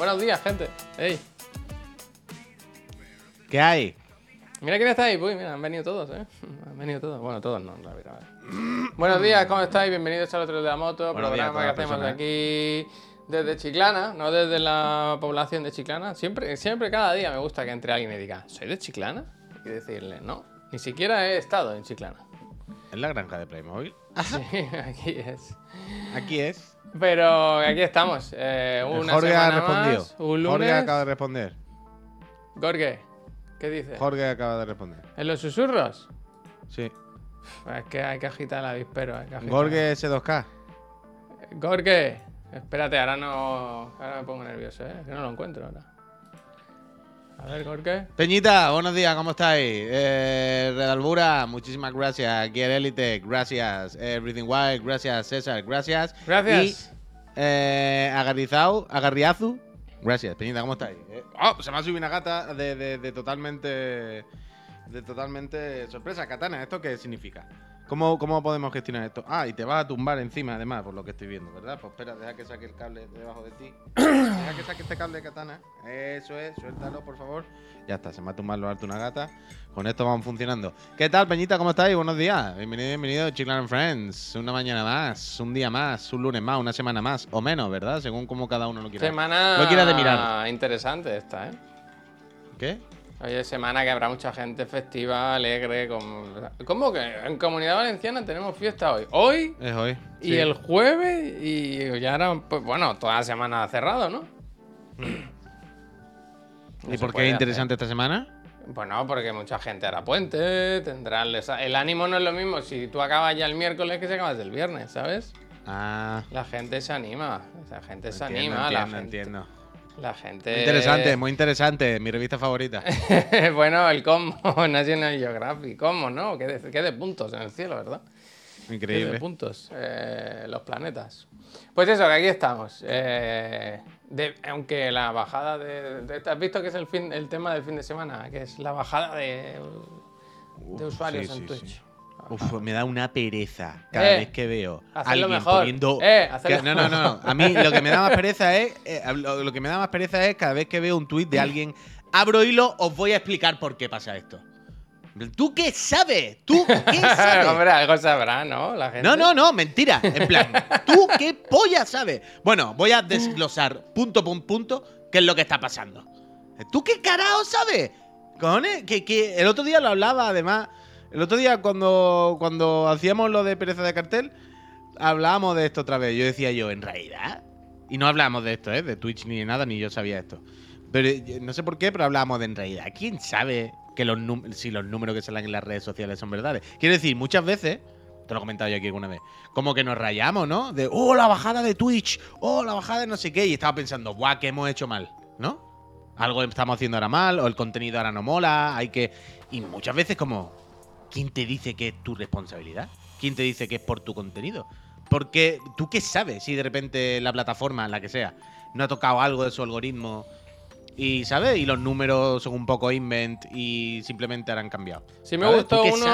Buenos días, gente. ¿Qué hay? Mira quién está ahí. Uy, mira, han venido todos, ¿eh? Han venido todos. Bueno, todos no, la verdad. Buenos días, ¿cómo estáis? Bienvenidos al otro de la moto, Buenos días a programa que hacemos aquí desde Chiclana, no desde la población de Chiclana. Siempre, siempre cada día me gusta que entre alguien y diga, ¿soy de Chiclana? Que decirle, no. Ni siquiera he estado en Chiclana. ¿Es la granja de Playmobil? Sí, aquí es. Aquí es. Pero aquí estamos. eh, una Jorge ha respondido. más, un lunes. Jorge acaba de responder. Gorge, ¿qué dices? Jorge acaba de responder. ¿En los susurros? Sí. Es que hay que agitar el avispero. Jorge S2K. Gorge, espérate, ahora no. Ahora me pongo nervioso, ¿eh? Que no lo encuentro ahora. A ver, Gorge. Peñita, buenos días, ¿cómo estáis? Eh, Redalbura, muchísimas gracias. Gear Elite, gracias. Eh, Everything Wild, gracias. César, gracias. Gracias. Y eh, Agarrizao, Agarriazu, gracias. Peñita, ¿cómo estáis? Eh, oh, se me ha subido una gata de, de- de totalmente. De totalmente sorpresa. Katana, ¿esto qué significa? ¿Cómo, ¿Cómo podemos gestionar esto? Ah, y te vas a tumbar encima, además, por lo que estoy viendo, ¿verdad? Pues espera, deja que saque el cable de debajo de ti. Deja que saque este cable de katana. Eso es, suéltalo, por favor. Ya está, se me ha tumbado lo alto una gata. Con esto vamos funcionando. ¿Qué tal, Peñita? ¿Cómo estáis? Buenos días. Bienvenido, bienvenido, Chiclan Friends. Una mañana más, un día más, un lunes más, una semana más, o menos, ¿verdad? Según como cada uno lo quiera. Semana Lo quiera de mirar. interesante esta, ¿eh? ¿Qué? Oye, semana que habrá mucha gente festiva, alegre. Con... ¿Cómo que en Comunidad Valenciana tenemos fiesta hoy? Hoy Es hoy. y Sí. el jueves y ya era, pues, bueno, toda la semana cerrado, ¿no? ¿Y por qué es interesante esta semana? Bueno, porque mucha gente hará puente, tendrá el, ánimo no es lo mismo si tú acabas ya el miércoles que si acabas el viernes, ¿sabes? Ah. La gente se anima, la gente se entiendo, anima, la entiendo, gente, entiendo. La gente Muy interesante, muy interesante. Mi revista favorita. bueno, el Cosmo, National Geographic, Cosmo, ¿no? ¿Qué de, qué de puntos en el cielo, ¿verdad? Qué de Increíble. puntos, eh, los planetas. Pues eso, que aquí estamos. eh, de- aunque la bajada de, de- ¿Has visto que es el, fin, el tema del fin de semana? Que es la bajada de, de usuarios sí, en sí, Twitch. sí. Uf, me da una pereza cada Eh, vez que veo a alguien mejor. poniendo. Eh, que- no, no, no, no. A mí lo que me da más pereza es. eh, lo, lo que me da más pereza es cada vez que veo un tuit de alguien. Abro hilo, os voy a explicar por qué pasa esto. ¿Tú qué sabes? ¿Tú qué sabes? Hombre, algo sabrá, ¿no? La gente. No, no, no, mentira. En plan, ¿tú qué polla sabes? Bueno, voy a desglosar punto por punto qué es lo que está pasando. ¿Tú qué carajo sabes? Cojones, que, que el otro día lo hablaba, además. El otro día, cuando, cuando hacíamos lo de pereza de cartel, hablábamos de esto otra vez. Yo decía yo, en realidad. Y no hablábamos de esto, ¿eh? De Twitch ni de nada, ni yo sabía esto. Pero eh, no sé por qué, pero hablábamos de en realidad. ¿Quién sabe que los si los números que salen en las redes sociales son verdades? Quiero decir, muchas veces, te lo he comentado yo aquí alguna vez, como que nos rayamos, ¿no? De, oh, la bajada de Twitch, oh, la bajada de no sé qué, y estaba pensando, buah, que hemos hecho mal, ¿no? Algo estamos haciendo ahora mal, o el contenido ahora no mola, hay que. Y muchas veces, como, ¿quién te dice que es tu responsabilidad? ¿Quién te dice que es por tu contenido? Porque tú qué sabes si de repente la plataforma, la que sea, no ha tocado algo de su algoritmo y, ¿sabes? Y los números son un poco invent y simplemente han cambiado. Sí me gustó ¿Tú qué uno-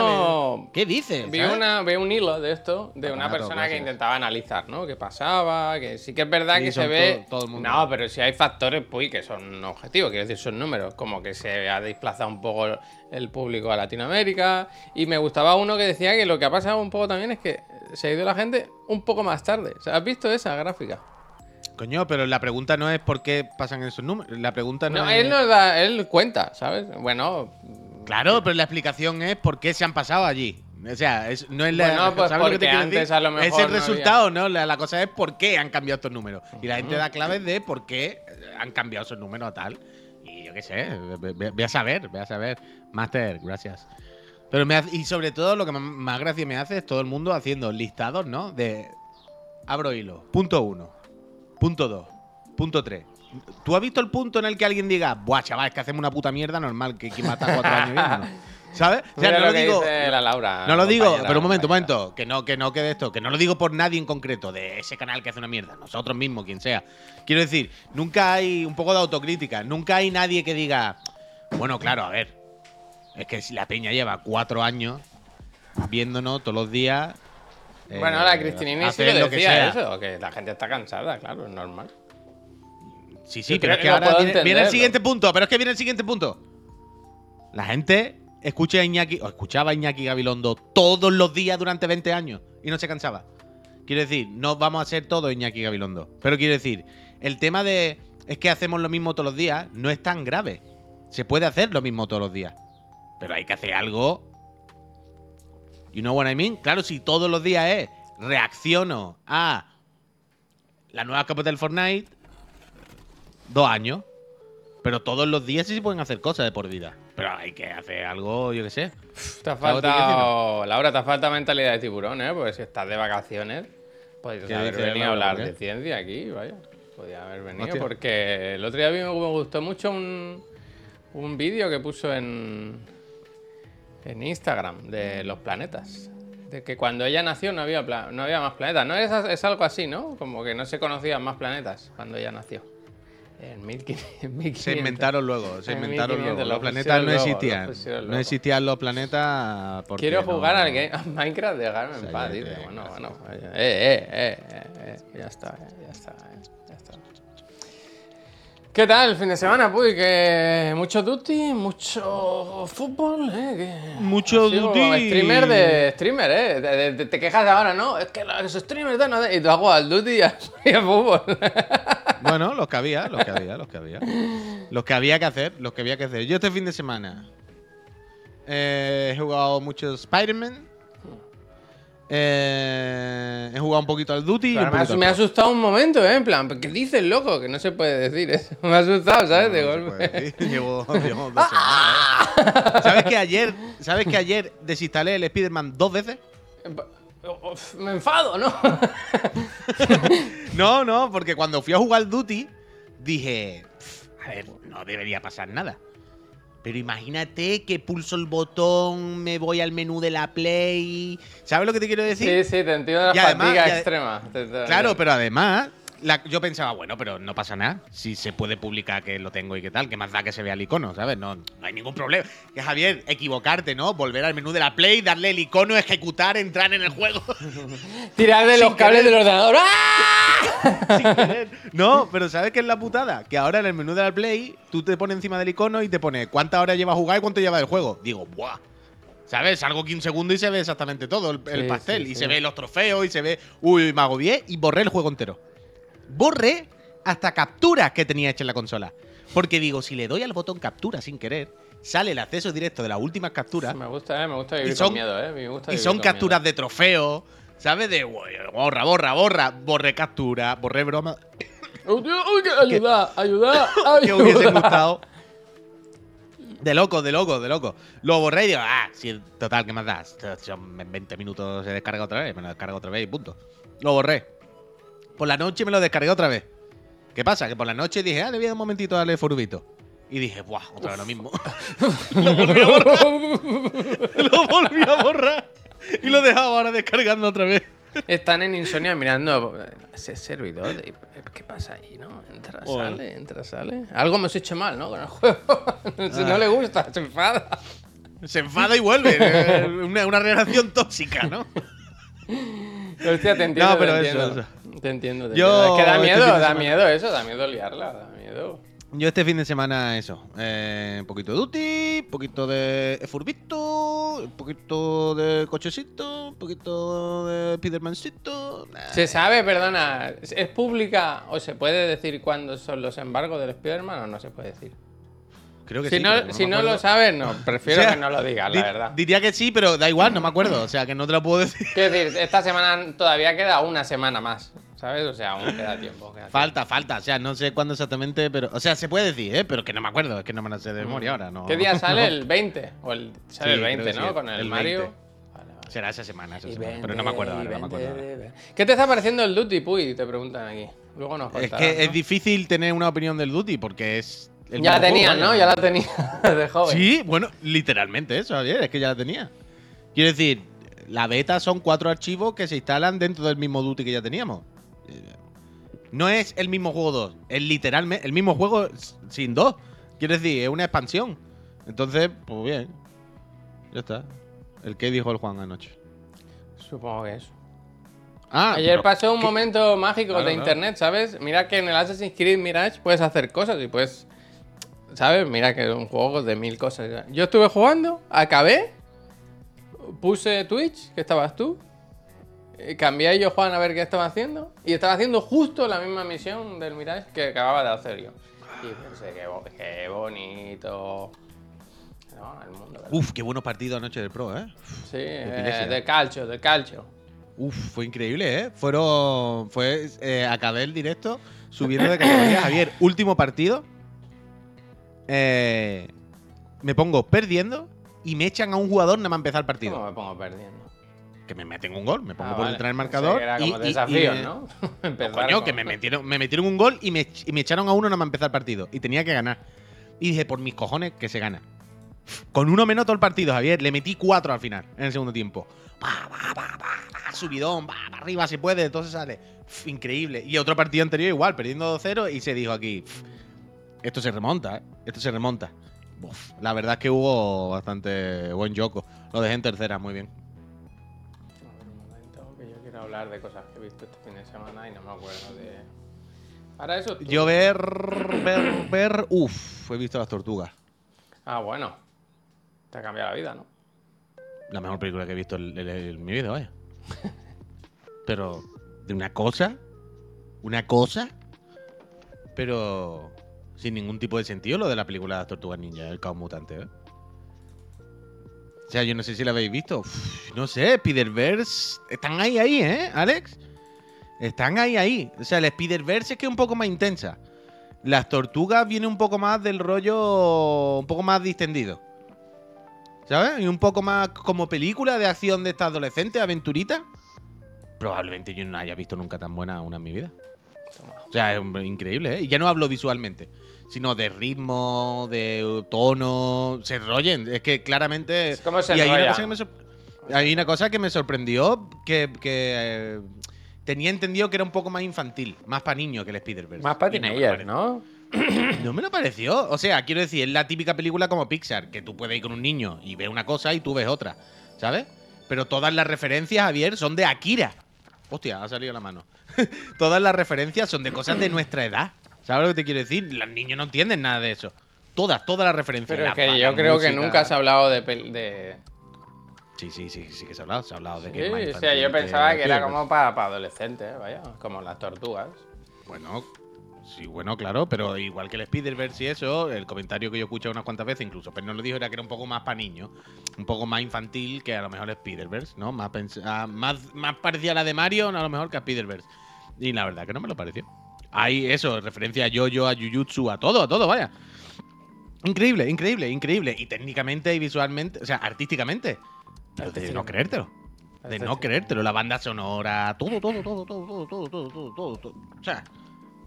sabes? ¿Qué dices? Vi, ¿sabes? una, vi un hilo de esto, de una persona que gracias. intentaba analizar, ¿no? ¿Qué pasaba? Que sí que es verdad Sí, que se ve. todo- todo el mundo. No, pero sí hay factores, pues, que son objetivos, quiero decir, son números. Como que se ha desplazado un poco el público a Latinoamérica. Y me gustaba uno que decía que lo que ha pasado un poco también es que se ha ido la gente un poco más tarde. O sea, ¿Has visto esa gráfica? Coño, pero la pregunta no es por qué pasan esos números. La pregunta no, No, es. él nos da, él cuenta, ¿sabes? Bueno, Claro, pero la explicación es por qué se han pasado allí. O sea, es- no es la. Bueno, pues ¿sabes lo que te antes decir? a lo mejor Es no el había. resultado, ¿no? La, la cosa es por qué han cambiado estos números. Y la gente da claves de por qué han cambiado esos números tal. Y yo qué sé, ve a saber, ve a saber. Master, gracias. Pero me hace- y sobre todo lo que más gracia me hace es todo el mundo haciendo listados, ¿no? De abro hilo. Punto uno. Punto dos. Punto tres. ¿Tú has visto el punto en el que alguien diga, buah, chaval, es que hacemos una puta mierda normal que quien mata cuatro años viéndonos"? ¿Sabes? O sea, mira no lo digo. dice la Laura. No lo digo, pero un momento, un momento. Que no, que no quede esto. Que no lo digo por nadie en concreto, de ese canal que hace una mierda. Nosotros mismos, quien sea. Quiero decir, nunca hay un poco de autocrítica. Nunca hay nadie que diga, bueno, claro, a ver. Es que si la peña lleva cuatro años viéndonos todos los días. Eh, Bueno, la Cristinini sí lo que decía eso, que la gente está cansada, claro, es normal. Sí, sí, Yo pero es que ahora viene, viene el siguiente punto, pero es que viene el siguiente punto. La gente escucha a Iñaki, o escuchaba a Iñaki Gabilondo todos los días durante 20 años y no se cansaba. Quiero decir, no vamos a ser todos Iñaki Gabilondo. Pero quiero decir, el tema de es que hacemos lo mismo todos los días no es tan grave. Se puede hacer lo mismo todos los días. Pero hay que hacer algo. You know what I mean? Claro, si todos los días es reacciono a la nueva capa del Fortnite, dos años. Pero todos los días sí se pueden hacer cosas de por vida. Pero hay que hacer algo, yo qué sé. Te ha ¿Sabes lo que faltado. Laura, te falta mentalidad de tiburón, ¿eh? Porque si estás de vacaciones, podrías ¿Qué haber venido a hablar de ciencia aquí, vaya. Podía haber venido. Hostia. Porque el otro día me gustó mucho un, un vídeo que puso en, en Instagram de los planetas. De que cuando ella nació no había, no había más planetas. No es, es algo así, ¿no? Como que no se conocían más planetas cuando ella nació. En 1500. en 1500. Se inventaron luego, se En inventaron 1500, luego. lo Los planetas no existían. No existían los planetas porque Quiero no- jugar al game, a Minecraft, dejarme en paz, dice. Bueno, bueno. Eh, eh, eh, eh, eh, ya está, eh, ya está, eh, ya está. ¿Qué tal el fin de semana, Puy? Que mucho duty, mucho fútbol, ¿eh? Que Mucho duty. Streamer de streamer, ¿eh? De- de- de- te quejas ahora, ¿no? Es que los streamers de no de- Y tú jugado al duty y al y al fútbol. Bueno, los que había, los que había, los que había. Los que había que hacer, los que había que hacer. Yo este fin de semana eh, he jugado mucho Spider-Man. Eh, he jugado un poquito al Duty. y Pero un me, ha, me asustado un momento, ¿eh? En plan, ¿qué dices, loco? Que no se puede decir eso. Me ha asustado, ¿sabes? de No, golpe. Llevo, llevo dos semanas. ¿eh? ¿Sabes que ayer, ¿sabes que ayer desinstalé el Spider-Man dos veces? Me enfado, ¿no? No, no, porque cuando fui a jugar al Duty, dije, "Pff, a ver, no debería pasar nada. Pero imagínate que pulso el botón, me voy al menú de la Play. ¿Sabes lo que te quiero decir? Sí, sí, te entiendo la Y además- fatiga y ade- extrema. Te- te- Claro, pero además, la- yo pensaba, bueno, pero no pasa nada. Si se puede publicar que lo tengo y qué tal, que más da que se vea el icono, ¿sabes? No, no hay ningún problema. Que Javier, equivocarte, ¿no? Volver al menú de la Play, darle el icono, ejecutar, entrar en el juego. Tirar de los cables querer. del ordenador. ¡Ah! sin querer. No, pero ¿sabes qué es la putada? Que ahora en el menú de la Play, tú te pones encima del icono y te pone cuántas horas lleva a jugar y cuánto lleva del juego. Digo, ¡buah! ¿Sabes? Salgo 15 segundos y se ve exactamente todo el, el pastel. sí, y sí. se ve los trofeos y se ve. Uy, me agobié y borré el juego entero. Borré hasta capturas que tenía hecha en la consola. Porque digo, si le doy al botón captura sin querer, sale el acceso directo de las últimas capturas. Me gusta, eh, me gusta vivir Y son- con miedo, eh. Me gusta Y son capturas miedo. de trofeo. ¿Sabes? De "Uy, borra, borra, borra. Borré captura, borré broma. Uy, que- ayuda, ayuda, que hubiese ayuda. gustado. De loco, de loco, de loco. Lo borré y digo, ah, sí, total, ¿qué más da? Son- En 20 minutos se descarga otra vez, me lo descarga otra vez y punto. Lo borré. Por la noche me lo descargué otra vez. ¿Qué pasa? Que por la noche dije, ah, le voy a dar un momentito a darle furbito. Y dije, buah, otra vez lo mismo. lo volví a borrar. lo volví a borrar. Y lo dejaba ahora descargando otra vez. Están en Insomnia mirando ese servidor. de- ¿Qué pasa ahí, no? Entra, sale, entra, sale. Algo hemos hecho mal, ¿no? Con el juego. Si no le gusta, se enfada. Se enfada y vuelve. Eh, una, una relación tóxica, ¿no? Hostia, te entiendo. No, pero te eso. Te entiendo, te Yo, entiendo. Es que da este miedo, da semana- miedo eso, da miedo liarla, da miedo. Yo este fin de semana eso, eh, un poquito de Duty, un poquito de Furbito, un poquito de cochecito, un poquito de Spidermancito. nah. ¿Se sabe, perdona, es pública o se puede decir cuándo son los embargos del Spider-Man o no se puede decir? Creo que Si sí, no, si no lo sabes, no, prefiero O sea, que no lo digas, di- la verdad. Diría que sí, pero da igual, no me acuerdo. O sea, que no te lo puedo decir. Quiero decir, esta semana todavía queda una semana más, ¿sabes? O sea, aún queda tiempo. queda tiempo. Falta, falta. O sea, no sé cuándo exactamente, pero. O sea, se puede decir, ¿eh? Pero que no me acuerdo. Es que no me lo sé de memoria ahora. No, ¿Qué día sale? ¿El 20? O el, sale Sí, el creo 20, que ¿no? sí, Con el, el Mario. 20. Vale, vale. Será esa semana, esa semana. 20, Pero no me acuerdo ahora, no me acuerdo 20, ahora. ¿Qué te está pareciendo el Duty, Puy? Te preguntan aquí. Luego nos Es contarás, que es difícil tener una opinión del Duty porque es. Ya la juego, ¿no? Ya la tenía de joven. Sí, bueno, literalmente eso, Javier, es que ya la tenía. Quiero decir, la beta son cuatro archivos que se instalan dentro del mismo Duty que ya teníamos. No es el mismo juego 2, es literalmente el mismo juego sin dos. Quiero decir, es una expansión. Entonces, pues bien. Ya está. El que dijo el Juan anoche. Supongo que eso. Ah, Ayer pasó un ¿qué? momento mágico Claro, de internet, ¿sabes? Mira que en el Assassin's Creed Mirage puedes hacer cosas y puedes. ¿Sabes? Mira que es un juego de mil cosas. Yo estuve jugando, acabé, puse Twitch, que estabas tú, cambié a yo Juan a ver qué estaba haciendo y estaba haciendo justo la misma misión del Mirage que acababa de hacer yo. Y pensé, qué, bo- qué bonito. No, el mundo. ¿verdad? Uf, qué buenos partidos anoche del Pro, ¿eh? Sí, eh, de calcio, de calcio. Uf, fue increíble, ¿eh? Fueron. Fue. eh, acabé el directo subiendo de categoría. Javier, último partido. Eh, me pongo perdiendo y me echan a un jugador nada más empezar el partido. ¿Cómo me pongo perdiendo? Que me meten un gol, me pongo Ah, por vale. detrás del marcador. que era y- como y- me- ¿no? No, Empezar coño, con- que me metieron, me metieron un gol y me, y me echaron a uno nada más empezar el partido. Y tenía que ganar. Y dije, por mis cojones, que se gana. Con uno menos todo el partido, Javier. Le metí cuatro al final, en el segundo tiempo. Pa, pa, pa, subidón, arriba si puede, entonces sale. Increíble. Y otro partido anterior igual, perdiendo 2-0 y se dijo aquí, "Uf, esto se remonta, ¿eh? Esto se remonta. Uf, la verdad es que hubo bastante buen yoco. Lo dejé en tercera, muy bien. Hablar de cosas que he visto este fin de semana y no me acuerdo de. Para eso. tú. Yo ver, ver, ver, uff, he visto las tortugas. Ah, bueno. Te ha cambiado la vida, ¿no? La mejor película que he visto en mi vida, vaya. Pero, de una cosa, una cosa, pero sin ningún tipo de sentido lo de la película de las tortugas ninja, el caos mutante, ¿eh? O sea, yo no sé si la habéis visto. No sé, Spider-Verse. Están ahí, ahí, ¿eh, Alex? Están ahí, ahí. O sea, el Spider-Verse es que es un poco más intensa. Las tortugas viene un poco más del rollo. Un poco más distendido. ¿Sabes? Y un poco más como película de acción de esta adolescente, aventurita. Probablemente yo no haya visto nunca tan buena una en mi vida. O sea, es increíble, ¿eh? Y ya no hablo visualmente, sino de ritmo, de tono, se enrollen. Es que claramente. ¿Cómo se y hay una, cosa que me sor- hay una cosa que me sorprendió que, que, eh, tenía entendido que era un poco más infantil, más para niños que el Spider-Verse. Más para teenagers, ¿no? no me lo pareció. O sea, quiero decir, es la típica película como Pixar, que tú puedes ir con un niño y ves una cosa y tú ves otra, ¿sabes? Pero todas las referencias, Javier, son de Akira. Hostia, ha salido la mano. todas las referencias son de cosas de nuestra edad. ¿Sabes lo que te quiero decir? Los niños no entienden nada de eso. Todas, todas las referencias. Pero La- es que yo creo que nunca has hablado de. Sí, sí, sí, sí que se ha hablado. Se ha hablado de que Sí, o sea, yo pensaba que era como para, para adolescentes, ¿eh? vaya, como las tortugas. Bueno, sí, bueno, claro, pero igual que el Spider-Verse y eso, el comentario que yo he escuchado unas cuantas veces, incluso, pero no lo dijo, era que era un poco más para niños, un poco más infantil que a lo mejor Spider-Verse, ¿no? Más, ah, más, más parecía a la de Mario, a lo mejor que a Spider-Verse. Y la verdad que no me lo pareció. Hay eso, referencia a Yo-Yo, a Jujutsu, a todo, a todo, vaya. Increíble, increíble, increíble. Y técnicamente y visualmente, o sea, artísticamente. Pero de no creértelo. De no creértelo. La banda sonora, todo, todo, todo, todo, todo, todo, todo, todo, todo, todo. O sea,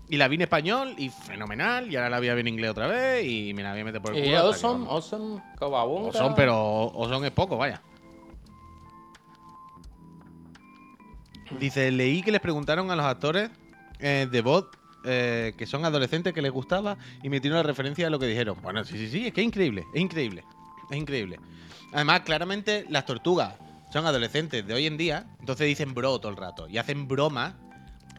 y la vi en español y fenomenal. Y ahora la vi en inglés otra vez y me la voy a meter por el Y culo. que Awesome, vamos. Awesome, Cobabunga. O son, pero o son es poco, vaya. Dice, leí que les preguntaron a los actores eh, de voz eh, que son adolescentes que les gustaba y metieron la referencia a lo que dijeron. Bueno, sí, sí, sí, es que es increíble, es increíble, es increíble. Además, claramente las tortugas son adolescentes de hoy en día, entonces dicen bro todo el rato y hacen bromas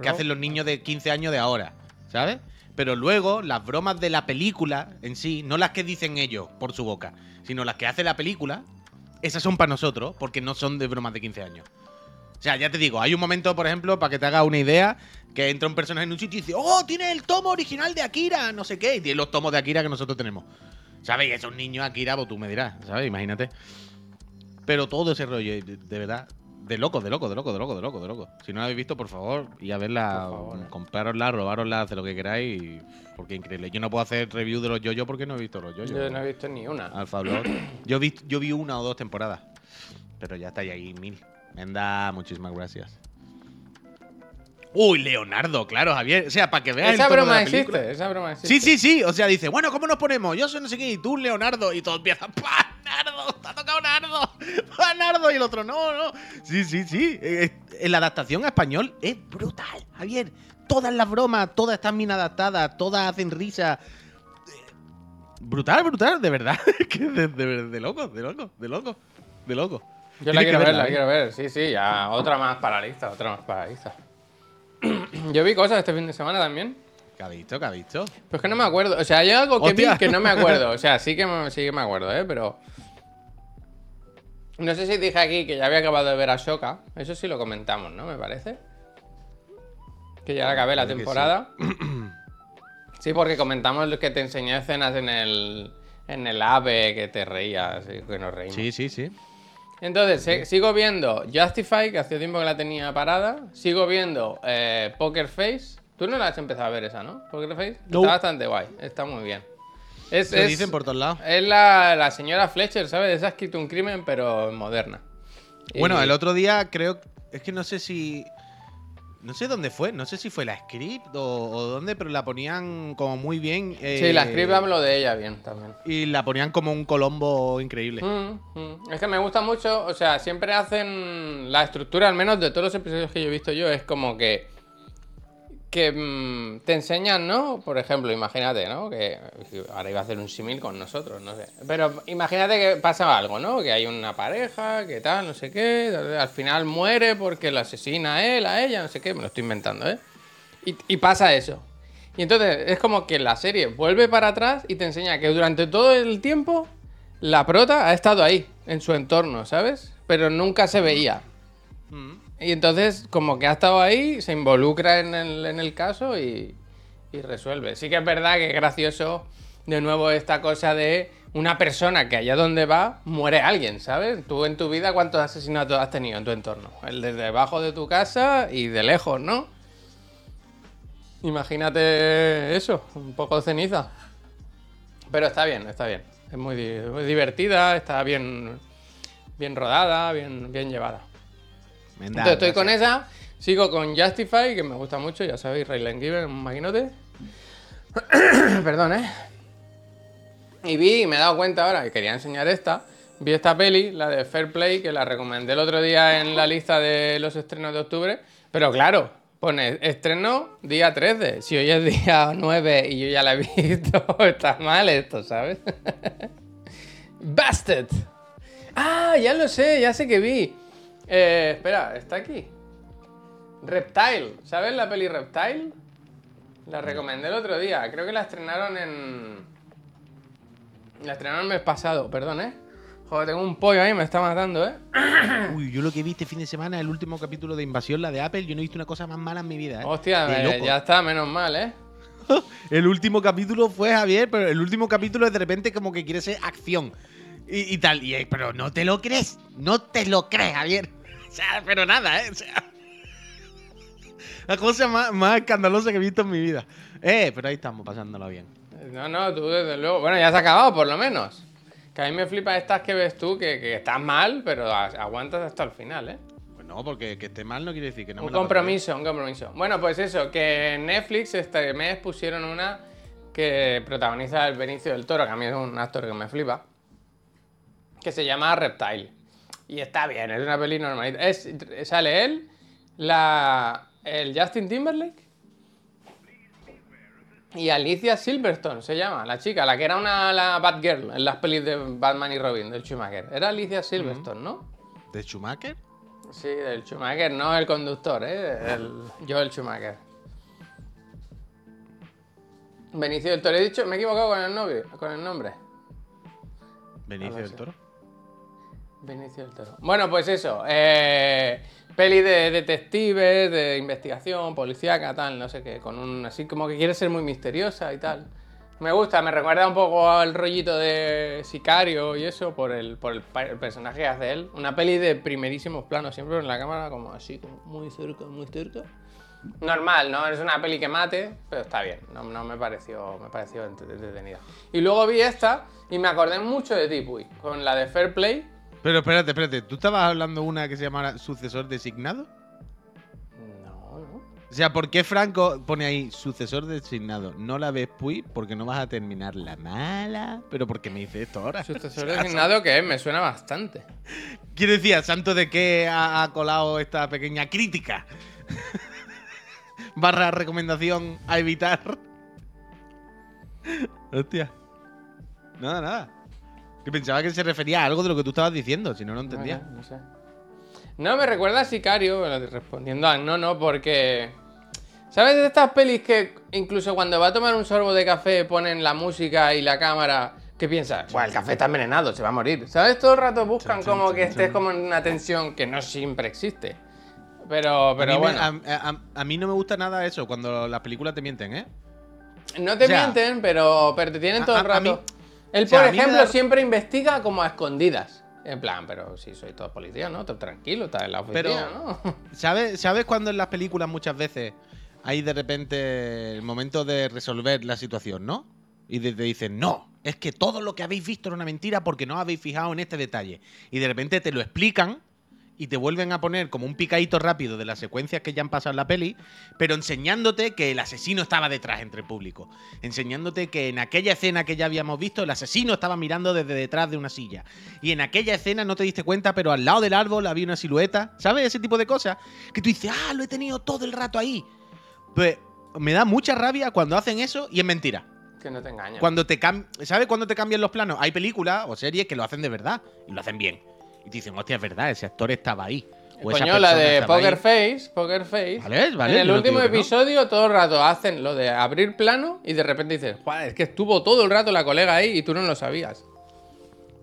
que hacen los niños de 15 años de ahora, ¿sabes? Pero luego las bromas de la película en sí, no las que dicen ellos por su boca, sino las que hace la película, esas son para nosotros porque no son de bromas de 15 años. O sea, ya te digo, hay un momento, por ejemplo, para que te haga una idea, que entra un personaje en un sitio y dice, oh, tiene el tomo original de Akira, no sé qué, y tiene los tomos de Akira que nosotros tenemos. ¿Sabes? Y esos niños Akira, pues tú me dirás, ¿sabes? Imagínate. Pero todo ese rollo, de, de verdad, de loco, de loco, de loco, de loco, de loco, de loco. Si no la habéis visto, por favor, y a verla, comprarosla, robárosla, hacer lo que queráis, porque es increíble. Yo no puedo hacer review de los yoyos porque no he visto los yoyos. Yo no he visto ni una. Alfa. Yo vi, yo vi una o dos temporadas. Pero ya está ahí mil. Menda, muchísimas gracias. Uy, Leonardo, claro, Javier. O sea, para que veas Esa el tono de broma la película. existe, esa broma existe. Sí, sí, sí. O sea, dice, bueno, ¿cómo nos ponemos? Yo soy no sé qué, y tú, Leonardo. Y todo empieza, ¡pa, Nardo! ¡Te ha tocado Nardo! ¡Pa, Nardo! Y el otro, no, no. Sí, sí, sí. Eh, eh, la adaptación a español es brutal, Javier. Todas las bromas, todas están bien adaptadas, todas hacen risa. Eh, Brutal, brutal, de verdad. Que de, de, de loco, de loco, de loco, de loco. Yo la Tienes quiero ver, verla, la ¿eh? quiero ver. Sí, sí, ya otra más para la lista, otra más para la lista. Yo vi cosas este fin de semana también. ¿Qué ha visto? ¿Qué ha visto? Pero es que no me acuerdo. O sea, hay algo que vi que no me acuerdo. O sea, sí que me, sí que me acuerdo, ¿eh? Pero. No sé si dije aquí que ya había acabado de ver a Shoka. Eso sí lo comentamos, ¿no? Me parece. Que ya acabé la sí. temporada. Sí. porque comentamos lo que te enseñé escenas en el. En el AVE que te reías que nos reímos. Sí, sí, sí. Entonces, sigo viendo Justify, que hace tiempo que la tenía parada. Sigo viendo eh, Poker Face. Tú no la has empezado a ver esa, ¿no? Poker Face. No. Está bastante guay. Está muy bien. Es, Se es- dicen por todos lados. es la, la señora Fletcher, ¿sabes? Esa ha escrito un crimen, pero moderna. Y- Bueno, el otro día creo. Es que no sé si. No sé dónde fue. No sé si fue la script o, o dónde, pero la ponían como muy bien. Sí, eh, la script hablo de ella bien también. Y la ponían como un colombo increíble. Mm, mm. Es que me gusta mucho, o sea, siempre hacen la estructura, al menos de todos los episodios que yo he visto yo, es como que que mm, te enseñan, ¿no? Por ejemplo, imagínate, ¿no? Que ahora iba a hacer un símil con nosotros, no sé. Pero imagínate que pasa algo, ¿no? Que hay una pareja, que tal, no sé qué, al final muere porque lo asesina a él, a ella, no sé qué, me lo estoy inventando, ¿eh? Y, y pasa eso. Y entonces es como que la serie vuelve para atrás y te enseña que durante todo el tiempo la prota ha estado ahí, en su entorno, ¿sabes? Pero nunca se veía. Mm. Y entonces, como que ha estado ahí, se involucra en el, en el caso y, y resuelve. Sí que es verdad que es gracioso, de nuevo, esta cosa de una persona que allá donde va, muere alguien, ¿sabes? Tú en tu vida, ¿cuántos asesinatos has tenido en tu entorno? El de debajo de tu casa y de lejos, ¿no? Imagínate eso, un poco de ceniza. Pero está bien, está bien. Es muy, muy divertida, está bien, bien rodada, bien, bien llevada. Venga, Entonces estoy con esa, sigo con Justify, que me gusta mucho, ya sabéis, Raylan Given, un maquinote. Perdón, ¿eh? Y vi, y me he dado cuenta ahora, y quería enseñar esta, vi esta peli, la de Fair Play, que la recomendé el otro día en la lista de los estrenos de octubre, pero claro, pone estreno día 13, si hoy es día 9 y yo ya la he visto, está mal esto, ¿sabes? Busted. Ah, ya lo sé, ya sé que vi. Eh, espera, está aquí. Reptile. ¿Sabes la peli Reptile? La recomendé el otro día. Creo que la estrenaron en. La estrenaron el mes pasado, perdón, ¿eh? Joder, tengo un pollo ahí, me está matando, ¿eh? Uy, yo lo que vi este fin de semana, el último capítulo de Invasión, la de Apple, yo no he visto una cosa más mala en mi vida. ¿eh? Hostia, eh, ya está, menos mal, ¿eh? El último capítulo fue Javier, pero el último capítulo es de repente como que quiere ser acción. Y, y tal. Y, eh, pero no te lo crees. No te lo crees, Javier. O sea, pero nada, ¿eh? O sea. La cosa más, más escandalosa que he visto en mi vida. Eh, pero ahí estamos, pasándolo bien. No, no, tú desde luego. Bueno, ya se ha acabado, por lo menos. Que a mí me flipa estas que ves tú, que, que estás mal, pero aguantas hasta el final, ¿eh? Pues no, porque que esté mal no quiere decir que no un me compromiso, un compromiso. Bueno, pues eso, que en Netflix este mes pusieron una que protagoniza el Benicio del Toro, que a mí es un actor que me flipa, que se llama Reptile. Y está bien, es una peli normalita. Es, sale él, la, el Justin Timberlake y Alicia Silverstone se llama, la chica, la que era una la Batgirl en las pelis de Batman y Robin, del Schumacher. Era Alicia Silverstone, ¿no? ¿De Schumacher? Sí, del Schumacher, no el conductor, ¿eh? El, yo el Schumacher. Benicio del Toro, he dicho, me he equivocado con el, nombre, con el nombre. Benicio del Toro. Benicio del Toro. Bueno, pues eso. eh, peli de detectives, de investigación, policíaca, tal, no sé qué. Con un. Así como que quiere ser muy misteriosa y tal. Me gusta, me recuerda un poco al rollito de Sicario y eso, por el, por el, personaje que hace él. Una peli de primerísimos planos, siempre en la cámara, como así, muy cerca, muy cerca. Normal, ¿no? Es una peli que mate, pero está bien. No, no me pareció, me pareció entre- entretenida. Y luego vi esta y me acordé mucho de Puy, con la de Fair Play. Pero espérate, espérate. ¿Tú estabas hablando una que se llama sucesor designado? No, no. O sea, ¿por qué Franco pone ahí sucesor designado? No la ves, Puy, porque no vas a terminar la mala. Pero ¿por qué me dice esto ahora? Sucesor designado que es, me suena bastante. Quiero decir, ¿a santo de qué ha, ha colado esta pequeña crítica? Barra recomendación a evitar. Hostia. Nada, nada. Que pensaba que se refería a algo de lo que tú estabas diciendo, si no, no entendía. No sé. No, sé. no me recuerda a Sicario, respondiendo a no, no, porque. ¿Sabes de estas pelis que incluso cuando va a tomar un sorbo de café ponen la música y la cámara? ¿Qué piensas? Bueno, el café está envenenado, se va a morir. ¿Sabes? Todo el rato buscan como que estés como en una tensión que no siempre existe. Pero, pero a mí, bueno. me, a, a, a, mí no me gusta nada eso, cuando las películas te mienten, ¿eh? No te o sea, mienten, pero, pero te tienen todo el rato. Mí, Él, o sea, por ejemplo, da... siempre investiga como a escondidas. En plan, pero si soy todo policía, ¿no? Todo tranquilo, estás en la oficina, pero, ¿no? ¿sabes, ¿Sabes cuando en las películas muchas veces hay de repente el momento de resolver la situación, ¿no? Y te dicen, no, es que todo lo que habéis visto era una mentira porque no habéis fijado en este detalle. Y de repente te lo explican y te vuelven a poner como un picadito rápido de las secuencias que ya han pasado en la peli, pero enseñándote que el asesino estaba detrás entre el público. Enseñándote que en aquella escena que ya habíamos visto, el asesino estaba mirando desde detrás de una silla. Y en aquella escena no te diste cuenta, pero al lado del árbol había una silueta. ¿Sabes? Ese tipo de cosas. Que tú dices, ah, lo he tenido todo el rato ahí. Pues me da mucha rabia cuando hacen eso y es mentira. Que no te engañan. Cuando te ¿Sabes cuando te cambian los planos? Hay películas o series que lo hacen de verdad y lo hacen bien. Y te dicen, hostia, es verdad, ese actor estaba ahí. O Coño, la de Poker ahí. Face, Poker Face. Vale, vale. En el último episodio, no. todo el rato hacen lo de abrir plano y de repente dices, es que estuvo todo el rato la colega ahí y tú no lo sabías.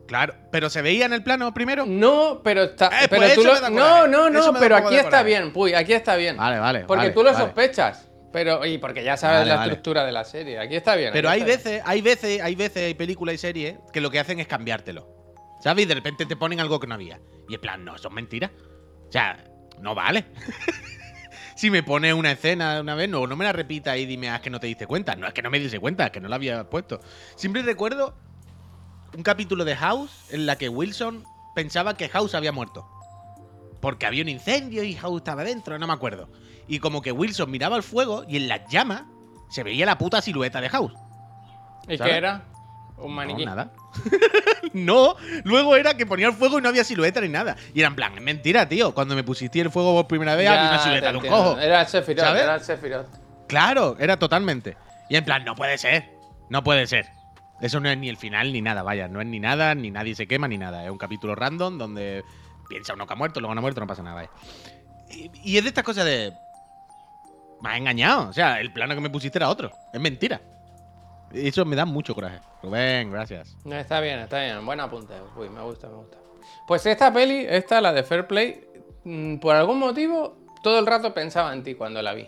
Claro, pero se veía en el plano primero. No, pero está. Eh, pero pues tú lo... No, no, no, pero aquí está bien, puy, aquí está bien. Vale, vale. Porque vale, tú lo vale. sospechas. Pero, y porque ya sabes vale, la estructura de la serie. Aquí está bien. Pero hay veces, bien. hay veces, hay veces, hay películas y series que lo que hacen es cambiártelo. ¿Sabes? Y de repente te ponen algo que no había. Y en plan, no, eso es mentira. O sea, no vale. si me pones una escena una vez, no, no me la repita y dime, ah, es que no te diste cuenta. No, es que no me diste cuenta, es que no la había puesto. Siempre recuerdo un capítulo de House en la que Wilson pensaba que House había muerto. Porque había un incendio y House estaba dentro, no me acuerdo. Y como que Wilson miraba el fuego y en las llamas se veía la puta silueta de House. ¿Y ¿sabes? qué era? Un maniquí. No, nada. no, luego era que ponía el fuego y no había silueta ni nada. Y era en plan, es mentira, tío. Cuando me pusiste el fuego por primera vez, ya, había una silueta de un cojo. Era el Sephiroth, ¿sabes? era el Sephiroth. Claro, era totalmente. Y en plan, no puede ser. No puede ser. Eso no es ni el final ni nada, vaya. No es ni nada, ni nadie se quema ni nada. Es un capítulo random donde piensa uno que ha muerto, luego no ha muerto, no pasa nada. Vaya. Y, y es de estas cosas de. Me has engañado. O sea, el plano que me pusiste era otro. Es mentira. Eso me da mucho coraje. Rubén, gracias. Está bien, está bien. Buen apunte. Uy, me gusta, me gusta. Pues esta peli, esta, la de Fair Play, mm, por algún motivo, todo el rato pensaba en ti cuando la vi.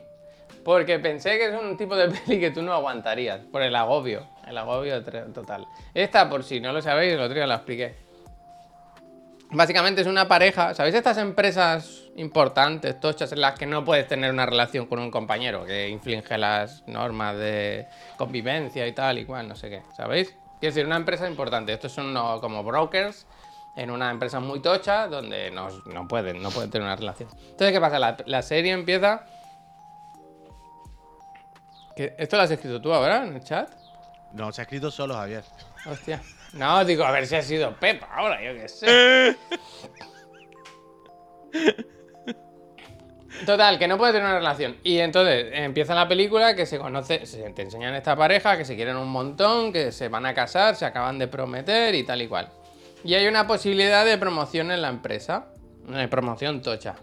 Porque pensé que es un tipo de peli que tú no aguantarías. Por el agobio. El agobio total. Esta, por si no lo sabéis, el otro día la expliqué. Básicamente es una pareja, ¿sabéis estas empresas importantes, tochas, en las que no puedes tener una relación con un compañero que inflige las normas de convivencia y tal y cual, no sé qué, ¿sabéis? Quiero decir, una empresa importante, estos son como brokers en una empresa muy tocha donde no, no, pueden, no pueden tener una relación. Entonces, ¿qué pasa? La, la serie empieza... ¿Qué? ¿Esto lo has escrito tú ahora en el chat? No, se ha escrito solo, Javier. Hostia. No, digo, a ver si ha sido Pep ahora, yo qué sé. Total, que no puede tener una relación. Y entonces empieza la película que se conoce, se te enseñan esta pareja, que se quieren un montón, que se van a casar, se acaban de prometer y tal y cual. Y hay una posibilidad de promoción en la empresa, de promoción tocha.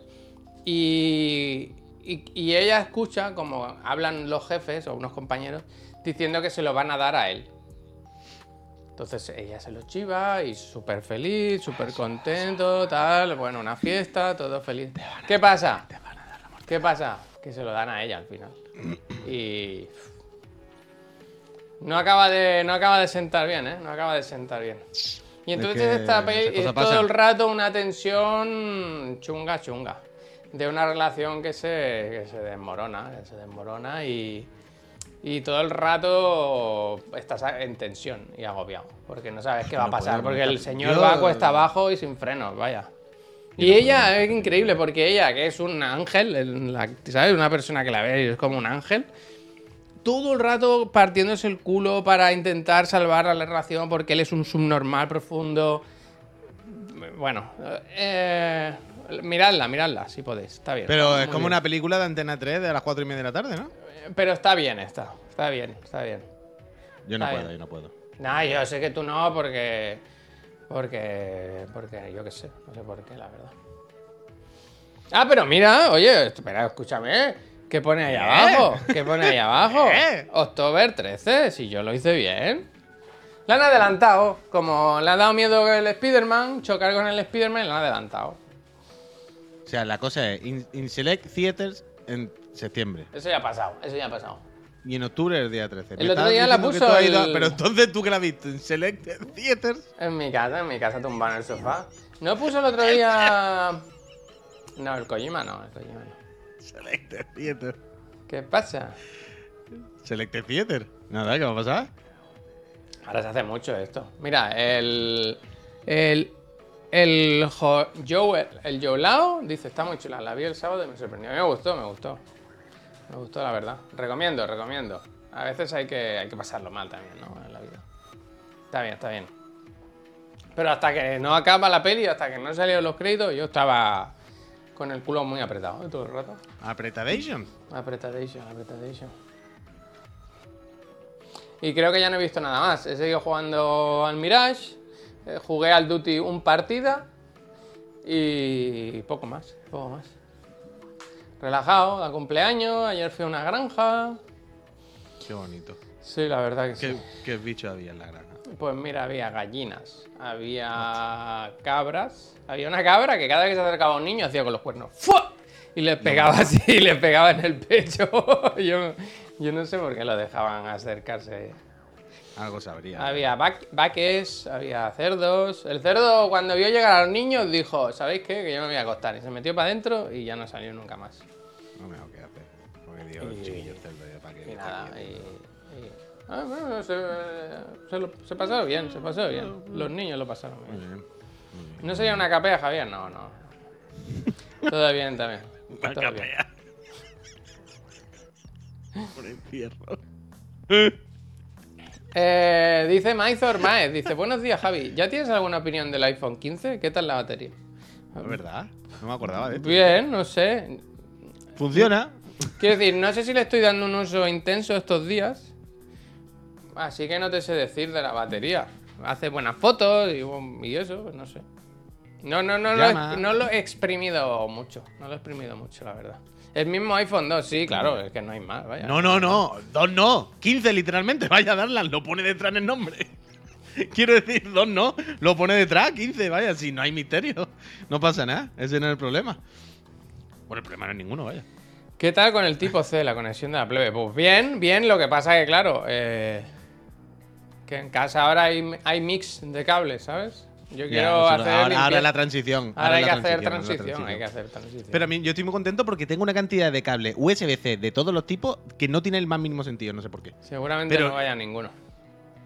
Y, y, y ella escucha como hablan los jefes o unos compañeros diciendo que se lo van a dar a él. Entonces ella se lo chiva y súper feliz, súper contento, tal, bueno, una fiesta, todo feliz. ¿Qué pasa? ¿Qué pasa? Que se lo dan a ella al final. Y no acaba de no acaba de sentar bien, ¿eh? No acaba de sentar bien. Y entonces es esta es todo el rato una tensión chunga chunga de una relación que se que se desmorona, que se desmorona y y todo el rato estás en tensión y agobiado, porque no sabes qué va a pasar, porque el señor va cuesta abajo y sin frenos, vaya. Y ella es increíble, porque ella, que es un ángel, ¿sabes? Una persona que la ve y es como un ángel, todo el rato partiéndose el culo para intentar salvar la relación porque él es un subnormal profundo. Bueno, eh, miradla, miradla, si podéis, está bien. Pero es como bien. una película de Antena 3 de las 4 y media de la tarde, ¿no? Pero está bien esta. Está bien, está bien. Yo no está puedo, bien. yo no puedo. Nah, yo sé que tú no, porque. Porque, porque yo qué sé, no sé por qué, la verdad. Ah, pero mira, oye, espera, escúchame. ¿Qué pone ahí abajo? ¿Qué pone ahí abajo? ¿Qué? October 13, si yo lo hice bien. La han adelantado. Como le ha dado miedo el Spider-Man, chocar con el Spider-Man, la han adelantado. O sea, la cosa es, in, in Select Theaters en septiembre. Eso ya ha pasado, eso ya ha pasado. Y en octubre el día 13. Me El otro día la puso ido el- Pero entonces tú que la has visto en Select Theaters. En mi casa, en mi casa tumbado en el sofá. ¿No puso el otro día...? No, el Kojima no, el Kojima no. Select Theater. ¿Qué pasa? Select Theater. Nada, ¿qué va a pasar? Ahora se hace mucho esto. Mira, el. El. El Jo- Joe, el dice: Está muy chula. La vi el sábado y me sorprendió. A mí me gustó, me gustó. Me gustó, la verdad. Recomiendo, recomiendo. A veces hay que, hay que pasarlo mal también, ¿no? En la vida. Está bien, está bien. Pero hasta que no acaba la peli, hasta que no salieron los créditos, yo estaba con el culo muy apretado ¿eh? todo el rato. Apretadation. Apretadation, apretadation. Y creo que ya no he visto nada más. He seguido jugando al Mirage, eh, jugué al Duty un partida y poco más, poco más. Relajado, a cumpleaños, ayer fui a una granja. Qué bonito. Sí, la verdad que ¿Qué, sí. qué bicho había en la granja? Pues mira, había gallinas, había cabras. Había una cabra que cada vez que se acercaba a un niño hacía con los cuernos. ¡Fua! Y les pegaba así, y les pegaba en el pecho. yo, yo no sé por qué lo dejaban acercarse. Algo sabría. Había vac- vaques, había cerdos. El cerdo, cuando vio llegar a los niños, dijo: ¿Sabéis qué? Que yo me voy a acostar. Y se metió para adentro y ya no salió nunca más. No me hago qué hacer. Porque digo, el chiquillo cerdo ya para qué. Y nada, qué. y. y- Ah, bueno, se, se, lo- se pasaron bien, se pasó bien. Los niños lo pasaron bien. Muy bien. Muy bien. ¿No sería una capea, Javier? No, no. Todo bien también. Una Todo bien. capea. Por encierro. Eh, dice Maizor Maez, dice, buenos días Javi, ¿ya tienes alguna opinión del iPhone 15? ¿Qué tal la batería? ¿Es verdad? No me acordaba de esto. Bien, no sé. Funciona. Quiero decir, no sé si le estoy dando un uso intenso estos días. Así que no te sé decir de la batería. Hace buenas fotos y, y eso, pues no sé. No, no, no, lo no lo he exprimido mucho. No lo he exprimido mucho, la verdad. El mismo iPhone 2, sí, claro, es que no hay más, vaya. No, no, no. Dos no. 15 literalmente. Vaya a darla. Lo pone detrás en el nombre. Quiero decir, dos no. Lo pone detrás, 15. Vaya, si no hay misterio. No pasa nada. Ese no es el problema. Bueno, el problema no es ninguno, vaya. ¿Qué tal con el tipo C, la conexión de la plebe? Pues bien, bien, lo que pasa que, claro, eh, que en casa ahora hay, hay mix de cables, ¿sabes? Yo quiero Ya, hacer. ahora, ahora la transición. Ahora hay que hacer transición, hay que hacer transición. Pero a mí, yo estoy muy contento porque tengo una cantidad de cables USB-C de todos los tipos que no tiene el más mínimo sentido, no sé por qué. Seguramente pero- no vaya ninguno.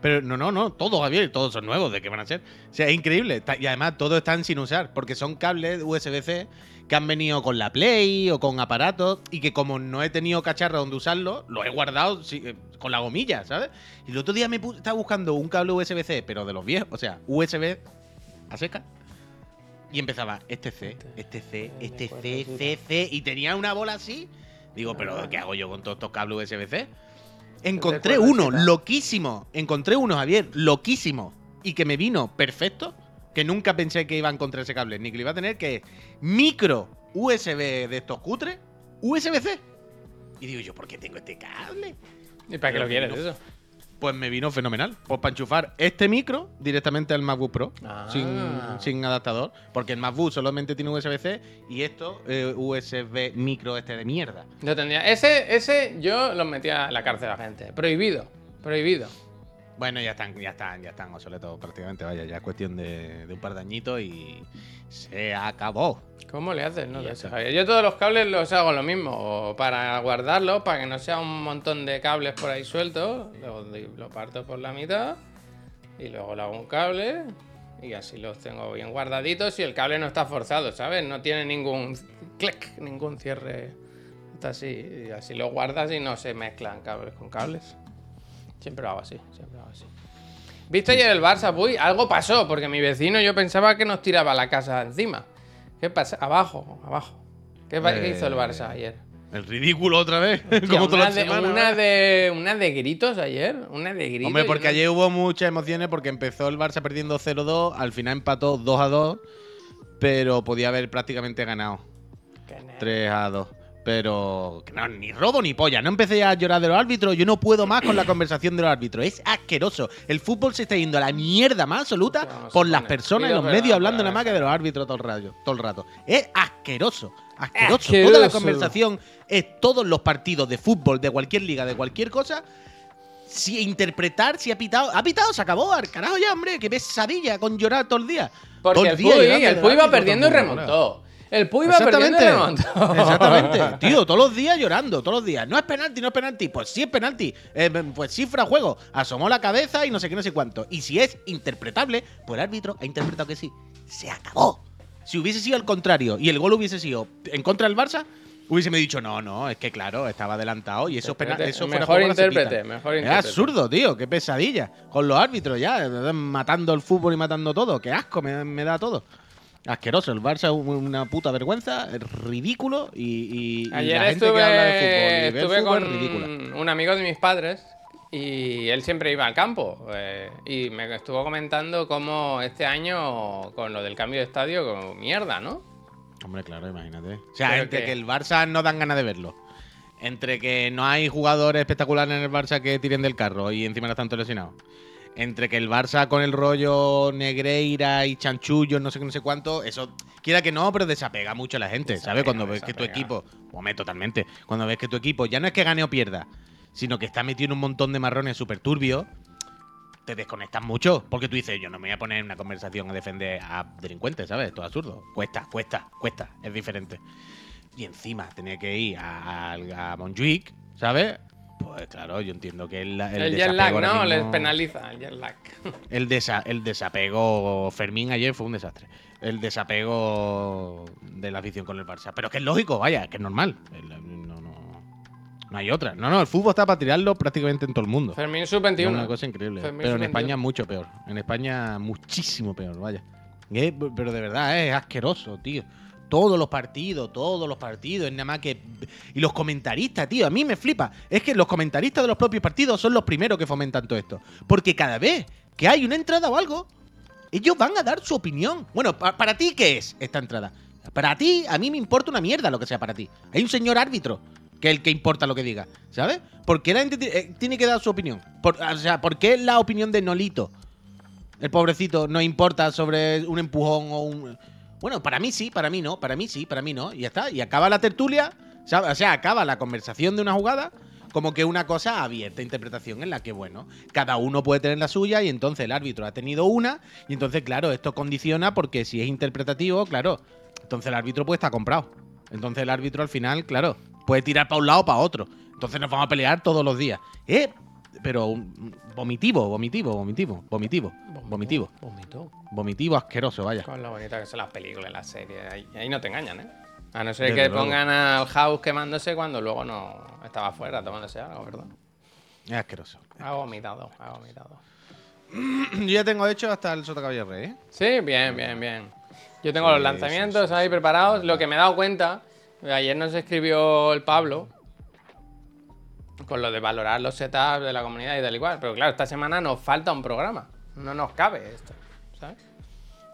Pero no, no, no, todos, Javier, todos son nuevos, ¿de qué van a ser? O sea, es increíble. Y además, todos están sin usar, porque son cables USB-C que han venido con la Play o con aparatos y que como no he tenido cacharro donde usarlo, los he guardado eh, con la gomilla, ¿sabes? Y el otro día me estaba buscando un cable USB-C, pero de los viejos, o sea, USB a seca. Y empezaba este C, este C, este C, C, C, y tenía una bola así. Digo, pero ¿qué hago yo con todos estos cables USB-C? Encontré uno, loquísimo. Encontré uno, Javier, loquísimo. Y que me vino perfecto. Que nunca pensé que iba a encontrar ese cable, ni que lo iba a tener, que es micro USB de estos cutres, USB-C. Y digo yo, ¿por qué tengo este cable? ¿Y para qué lo quieres no. eso? Pues me vino fenomenal. Pues para enchufar este micro directamente al MacBook Pro, Ah. sin, sin adaptador. Porque el MacBook solamente tiene USB-C y esto, eh, USB micro este de mierda. Yo tendría. Ese, ese yo los metía en la cárcel a la gente. Prohibido. Prohibido. Bueno, ya están, ya están, ya están obsoletos prácticamente, vaya, ya es cuestión de, de un par de añitos y se acabó. ¿Cómo le haces? No. Yo todos los cables los hago lo mismo. Para guardarlos, para que no sea un montón de cables por ahí sueltos. Lo, lo parto por la mitad. Y luego le hago un cable. Y así los tengo bien guardaditos. Y el cable no está forzado, ¿sabes? No tiene ningún clic, ningún cierre. Está así. Y así lo guardas y no se mezclan cables con cables. Siempre lo hago así, siempre lo hago así. ¿Viste ayer el Barça? Uy, algo pasó, porque mi vecino yo pensaba que nos tiraba la casa encima. ¿Qué pasa? Abajo, abajo. ¿Qué, hizo el Barça Eh, ayer? El ridículo otra vez. Tía, como toda una, la de, semana. una, de, una de gritos ayer. Una de gritos. Hombre, porque no- ayer hubo muchas emociones porque empezó el Barça perdiendo 0-2, al final empató 2-2, pero podía haber prácticamente ganado Que ne- 3-2. Pero que no, ni robo ni polla. No empecé a llorar de los árbitros. Yo no puedo más con la conversación de los árbitros. Es asqueroso. El fútbol se está yendo a la mierda más absoluta por las personas y los medios hablando nada más que de los árbitros todo el rato. Todo el rato. Es asqueroso. Asqueroso. Asqueroso. Toda la conversación es todos los partidos de fútbol, de cualquier liga, de cualquier cosa. Si interpretar, si ha pitado. Ha pitado, se acabó. Al carajo ya, hombre. Qué pesadilla con llorar todo el día. Porque todo el día Puy, llorando el Puy iba perdiendo y remontó. El Puy perdiendo y Exactamente. remontó. Exactamente. Tío, todos los días llorando, todos los días. No es penalti, no es penalti. Pues sí es penalti. Eh, pues fuera juego. Asomó la cabeza y no sé qué, no sé cuánto. Y si es interpretable, pues el árbitro ha interpretado que sí. Se acabó. Si hubiese sido al contrario y el gol hubiese sido en contra del Barça, hubiese me dicho, no, no, es que claro, estaba adelantado y eso es. Interprete. Eso fuera Mejor intérprete, mejor Es intérprete. absurdo, tío. Qué pesadilla. Con los árbitros ya, eh, matando el fútbol y matando todo. Qué asco me, me da todo. Asqueroso. El Barça es una puta vergüenza, es ridículo y, y- Ayer la gente estuve, que habla de fútbol estuve fútbol con es ridícula. un amigo de mis padres y él siempre iba al campo. eh, y me estuvo comentando cómo este año, con lo del cambio de estadio, como mierda, ¿no? Hombre, claro, imagínate. O sea, Pero entre que- que el Barça no dan ganas de verlo. Entre que no hay jugadores espectaculares en el Barça que tiren del carro y encima están todos lesionados. Entre que el Barça con el rollo Negreira y Chanchullo, no sé qué, no sé cuánto, eso, quiera que no, pero desapega mucho a la gente, ¿sabes? Desapega, Cuando ves que tu equipo, hombre, totalmente, cuando ves que tu equipo ya no es que gane o pierda, sino que está metido en un montón de marrones súper turbios, te desconectas mucho. Porque tú dices, yo no me voy a poner en una conversación a defender a delincuentes, ¿sabes? Esto es absurdo. Cuesta, cuesta, cuesta. Es diferente. Y encima tenía que ir a, a, a Montjuic, ¿sabes? Pues claro, yo entiendo que el, el, El, jet lag, ¿no? Les mismo- penaliza el jet lag. el, desa- el desapego Fermín ayer fue un desastre. El desapego de la afición con el Barça. Pero es que es lógico, vaya, que es normal. No, no, no hay otra. No, no, el fútbol está para tirarlo prácticamente en todo el mundo. Fermín Es sub-21. una cosa increíble. Fermín pero en sub-21. España mucho peor. En España muchísimo peor, vaya. Eh, pero de verdad, es asqueroso, tío. Todos los partidos, todos los partidos, es nada más que... Y los comentaristas, tío, a mí me flipa. Es que los comentaristas de los propios partidos son los primeros que fomentan todo esto. Porque cada vez que hay una entrada o algo, ellos van a dar su opinión. Bueno, pa- ¿para ti qué es esta entrada? Para ti, a mí me importa una mierda lo que sea para ti. Hay un señor árbitro que es el que importa lo que diga, ¿sabes? ¿Por qué la gente eh, tiene que dar su opinión? O sea, ¿por qué la opinión de Nolito, el pobrecito, no importa sobre un empujón o un... Bueno, para mí sí, para mí no, para mí sí, para mí no, y ya está. Y acaba la tertulia, o sea, acaba la conversación de una jugada como que una cosa abierta, interpretación en la que, bueno, cada uno puede tener la suya y entonces el árbitro ha tenido una y entonces, claro, esto condiciona porque si es interpretativo, claro, entonces el árbitro puede estar comprado. Entonces el árbitro al final, claro, puede tirar para un lado o para otro. Entonces nos vamos a pelear todos los días. ¿Eh? Pero vomitivo, vomitivo, vomitivo, vomitivo, vomitivo, Vomito. vomitivo asqueroso, vaya. Con lo bonita que son las películas, las series. Ahí, ahí no te engañan, ¿eh? A no ser Desde que luego. pongan al House quemándose cuando luego no estaba afuera tomándose algo, ¿verdad? Es asqueroso. Ha vomitado, ha vomitado. Yo ya tengo hecho hasta el Sota Caballo Rey, ¿eh? Sí, bien, bien, bien. Yo tengo los lanzamientos sí, sí, ahí sí. preparados. Lo que me he dado cuenta, ayer nos escribió el Pablo con lo de valorar los setups de la comunidad y tal y cual. Pero claro, esta semana nos falta un programa. No nos cabe esto, ¿sabes?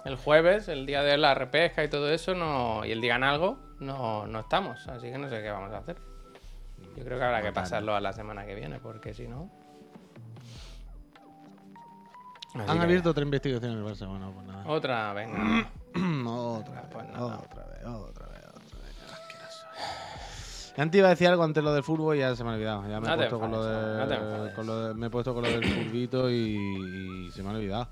El jueves, el día de la repesca y todo eso, no, y el digan algo, no, no estamos. Así que no sé qué vamos a hacer. Yo creo que habrá que pasarlo a la semana que viene, porque si no. Así Han que- abierto otra investigación en el Barça, bueno, pues nada. Otra, venga. otra vez, Pues nada. otra vez, otra. Antes iba a decir algo antes lo del fútbol y ya se me ha olvidado. Ya me, No he puesto con lo, enfades, no te de, enfades. con lo de- me he puesto con lo del furbito y, y se me ha olvidado.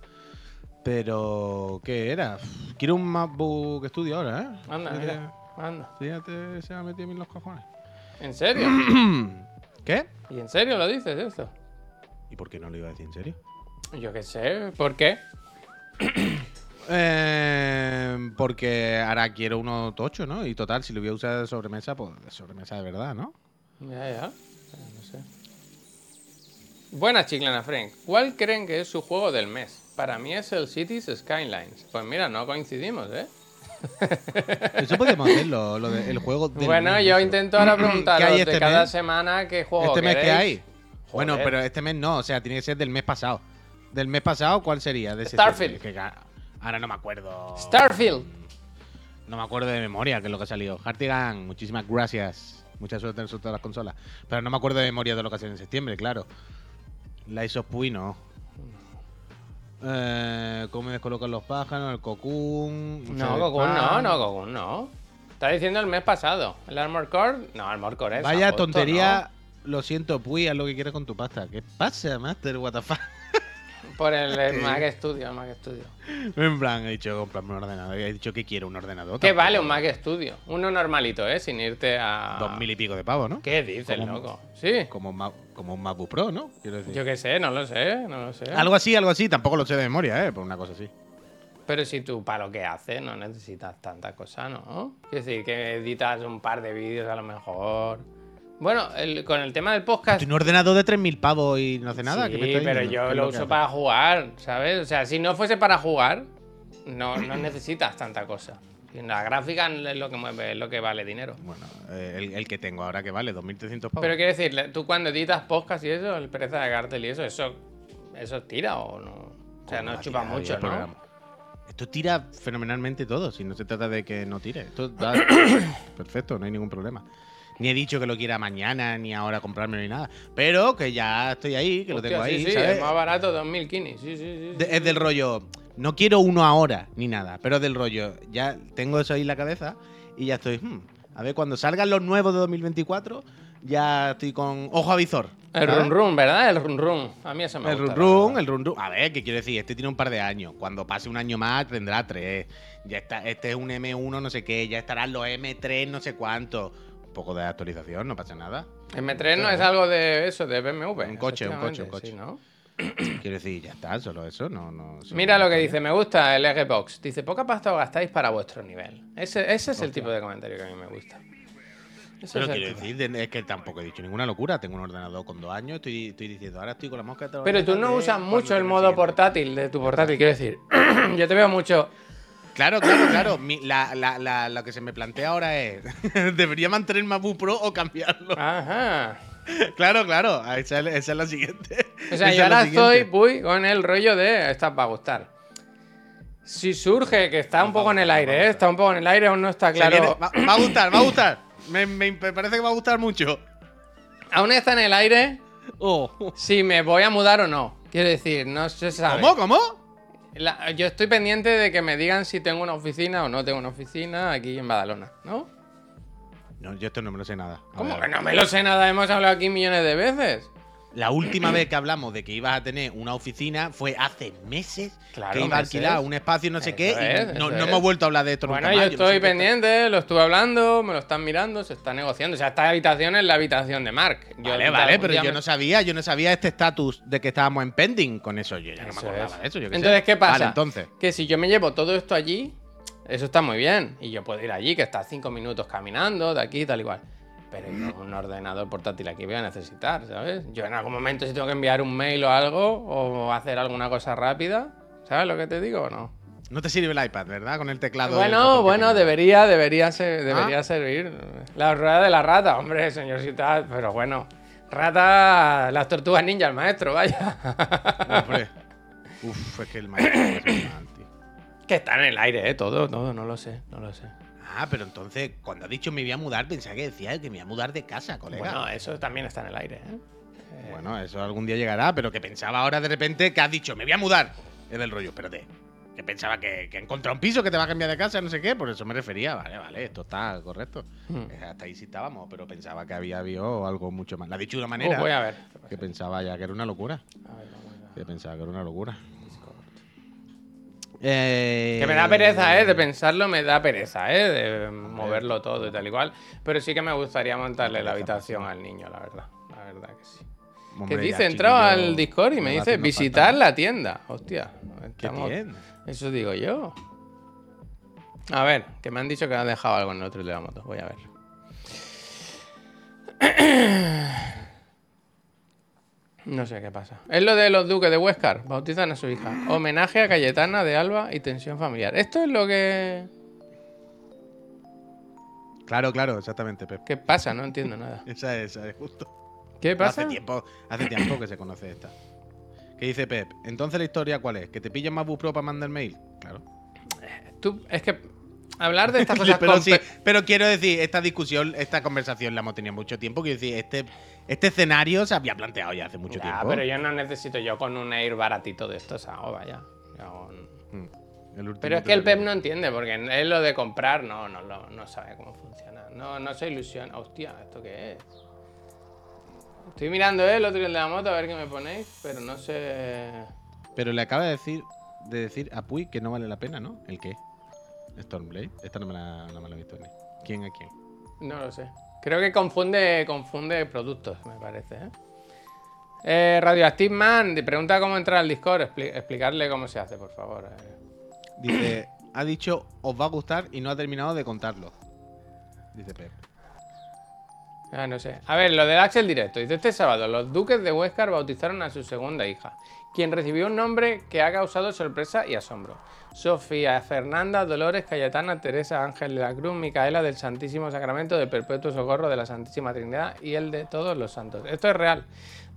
Pero, ¿qué era? Quiero un MacBook Studio ahora, ¿eh? Anda, Fíjate- mira. Anda. Fíjate, se me ha metido a mí en los cojones. ¿En serio? ¿Qué? ¿Y en serio lo dices esto? ¿Y por qué no lo iba a decir en serio? Yo qué sé, ¿por qué? Eh, porque ahora quiero uno tocho, ¿no? Y total, si lo voy a usar de sobremesa, pues de sobremesa de verdad, ¿no? Ya, ya. No sé. Buenas, Chiclana Frank. ¿Cuál creen que es su juego del mes? Para mí es el Cities Skylines. Pues mira, no coincidimos, ¿eh? Eso podemos hacerlo, lo de- el juego del Bueno, mes, yo intento ahora preguntaros ¿Qué hay de este cada mes? semana qué juego ¿Este mes qué queréis. hay? Bueno, pero este mes no, o sea, tiene que ser del mes pasado. ¿Del mes pasado cuál sería? De ese Starfield. Que ahora no me acuerdo. Starfield. No me acuerdo de memoria qué es lo que ha salido. Hartigan, muchísimas gracias. Mucha suerte en todas las consolas. Pero no me acuerdo de memoria de lo que en septiembre, claro. Lies of Puy no. Eh, ¿Cómo me descolocan los pájaros? El Cocoon. No, Cocoon no, no, Cocoon no. Está diciendo el mes pasado. ¿El Armor Core? No, Armor Core es. Vaya agosto, tontería. Lo siento, Puy, haz lo que quieras con tu pasta. ¿Qué pasa, Master? What the fuck? ¿no? Por el, el Mac Studio, el Mac Studio. En plan, he dicho comprarme un ordenador. He dicho que quiero un ordenador. ¿Qué vale un Mac Studio? Uno normalito, ¿eh? Sin irte a. Dos mil y pico de pavos, ¿no? ¿Qué dices, Como- loco? Sí. Como un, como un MacBook Pro, ¿no? Quiero decir. Yo qué sé, no lo sé, no lo sé. Algo así, algo así. Tampoco lo sé de memoria, ¿eh? Por una cosa así. Pero si tú para lo que haces no necesitas tanta cosa, ¿no? Quiero decir, que editas un par de vídeos a lo mejor. Bueno, el- con el tema del podcast. ¿Tiene un ordenador de 3.000 pavos y no hace nada? ¿Qué Sí, me pero diciendo? yo ¿Qué es lo uso para jugar, ¿sabes? O sea, si no fuese para jugar, no, no necesitas tanta cosa. La gráfica es lo que mueve, es lo que vale dinero. Bueno, eh, el, el que tengo ahora que vale 2.300 pavos. Pero quiero decir, tú cuando editas podcast y eso, el pereza de cartel y eso, eso, eso tira o no. O sea, no chupa mucho, ¿no? programa. Esto tira fenomenalmente todo, si no se trata de que no tire. Esto da perfecto, no hay ningún problema. Ni he dicho que lo quiera mañana, ni ahora comprarme ni nada. Pero que ya estoy ahí, que lo tengo ahí, sí, sí, ¿sabes? es más barato 2000 kinis. Sí, sí, sí. Es del rollo, no quiero uno ahora, ni nada, pero del rollo, ya tengo eso ahí en la cabeza y ya estoy, hmm, a ver, cuando salgan los nuevos de 2024, ya estoy con ojo a visor. El run run, ¿verdad? El run run. A mí eso me El gusta. run run, el run run. A ver, ¿qué quiero decir? Este tiene un par de años. Cuando pase un año más tendrá tres. Ya está, este es un M1 no sé qué, ya estarán los M3 no sé cuánto. Poco de actualización, no pasa nada. M3 no es algo de eso, de BMW. Un coche, un coche, un coche. sí, ¿no? Quiero decir, ya está, solo eso, no, no. solo Mira lo que dice, me gusta el Xbox. Dice, poca pasta os gastáis para vuestro nivel. Ese, ese es el tipo de comentario que a mí me gusta. Pero quiero decir, de- es que tampoco he dicho ninguna locura. Tengo un ordenador con dos años, estoy, estoy diciendo, ahora estoy con la mosca. de Pero tú no usas mucho el modo portátil de tu portátil, quiero decir. Yo te veo mucho. Claro, claro, claro. Mi- la, la, la- lo que se me plantea ahora es, ¿debería mantener MacBook Pro o cambiarlo? Ajá. Claro, claro. Esa es, esa es la siguiente. O sea, Esa yo ahora estoy con el rollo de esta va a gustar. Si surge que está un poco en el aire, ¿eh? está un poco en el aire, aún no está claro. va, va a gustar, va a gustar. Me, me- me parece que va a gustar mucho. Aún está en el aire Oh. si me voy a mudar o no. Quiero decir, no se sabe. ¿Cómo? ¿Cómo? La- yo estoy pendiente de que me digan si tengo una oficina o no tengo una oficina aquí en Badalona, ¿no? No, yo esto no me lo sé nada. A ¿Cómo ver. que no me lo sé nada? Hemos hablado aquí millones de veces. La última vez que hablamos de que ibas a tener una oficina fue hace meses Claro, que iba a alquilar un espacio no sé Eso qué y no, no hemos vuelto a hablar de esto Bueno, nunca yo más. estoy pendiente, lo estuve hablando, me lo están mirando, se está negociando. O sea, esta habitación es la habitación de Mark. Yo Vale, vale, pero yo me- no sabía, yo no sabía este estatus de que estábamos en pending con eso. Yo ya no me acordaba es. de eso. Yo qué sé. Entonces, ¿qué pasa? Vale, entonces. Que si yo me llevo todo esto allí, eso está muy bien. Y yo puedo ir allí, que está cinco minutos caminando, de aquí, tal igual. Pero un ordenador portátil aquí voy a necesitar, ¿sabes? Yo en algún momento si tengo que enviar un mail o algo, o hacer alguna cosa rápida, ¿sabes lo que te digo o no? No te sirve el iPad, ¿verdad? Con el teclado. Bueno, bueno, debería, debería, ser, debería Ah. servir. La rueda de la rata, hombre, señorita, pero bueno. Rata, las tortugas ninja, el maestro, vaya. Hombre. Uf, es que el maestro es mal, tío. que está en el aire, ¿eh? Todo, todo, no lo sé, no lo sé. Ah, pero entonces, cuando ha dicho me voy a mudar, pensaba que decía que me iba a mudar de casa, colega. Bueno, eso también está en el aire, ¿eh? Bueno, eso algún día llegará, pero que pensaba ahora de repente que has dicho, me voy a mudar. Es del rollo, espérate. Que pensaba que, que encontrado un piso que te va a cambiar de casa, no sé qué, por eso me refería. Vale, vale, esto está correcto. Hmm. Eh, Hasta ahí sí estábamos, pero pensaba que había habido algo mucho más. La ha dicho de una Uh, manera voy a ver. que pensaba ya que era una locura. A ver, vamos a ver. Que pensaba que era una locura. Eh, Que me da pereza, ¿eh? De pensarlo me da pereza, ¿eh? De moverlo todo y tal y cual. Pero sí que me gustaría montarle la habitación al niño, la verdad. La verdad que sí. Hombre, que dice, chiquillo, al Discord y me dice visitar falta. la tienda. Hostia. ¿Qué estamos- tiene? Eso digo yo. A ver, que me han dicho que han dejado algo en el otro de la moto. Voy a ver. No sé qué pasa. Es lo de los duques de Huescar. Bautizan a su hija. Homenaje a Cayetana de Alba y tensión familiar. Esto es lo que. Claro, claro, exactamente, Pep. ¿Qué pasa? No entiendo nada. Esa es, esa es justo. ¿Qué pasa? Hace tiempo, hace tiempo que se conoce esta. ¿Qué dice Pep? Entonces la historia cuál es? ¿Que te pillen más Pro para mandar mail? Claro. Tú, es que hablar de estas cosas pero, con sí, pe- pero quiero decir, esta discusión, esta conversación la hemos tenido mucho tiempo. Quiero decir, este, este escenario se había planteado ya hace mucho Ya, tiempo. pero yo no necesito yo con un Air baratito de estos hago, vaya. Mm, Pero es que el. Pep no entiende, porque él lo de comprar no, no, lo- no sabe cómo funciona. No, no se ilusiona. Hostia, ¿esto qué es? Estoy mirando eh, el otro de la moto a ver qué me ponéis, pero no sé. Pero le acaba de decir, de decir a Puy que no vale la pena, ¿no? ¿El qué? Stormblade. Esta no me la, no me la he visto ni. ¿Quién a quién? No lo sé. Creo que confunde, confunde productos, me parece. ¿eh? Eh, Radioactive Man pregunta cómo entrar al Discord. Expli- explicarle cómo se hace, por favor. eh. Dice, ha dicho os va a gustar y no ha terminado de contarlo. Dice Pep. Ah, no sé. A ver, lo del Axel Directo. Dice, este sábado los duques de Huescar bautizaron a su segunda hija, quien recibió un nombre que ha causado sorpresa y asombro. Sofía, Fernanda, Dolores, Cayetana, Teresa, Ángel de la Cruz, Micaela del Santísimo Sacramento, del Perpetuo Socorro de la Santísima Trinidad y el de todos los santos. Esto es real.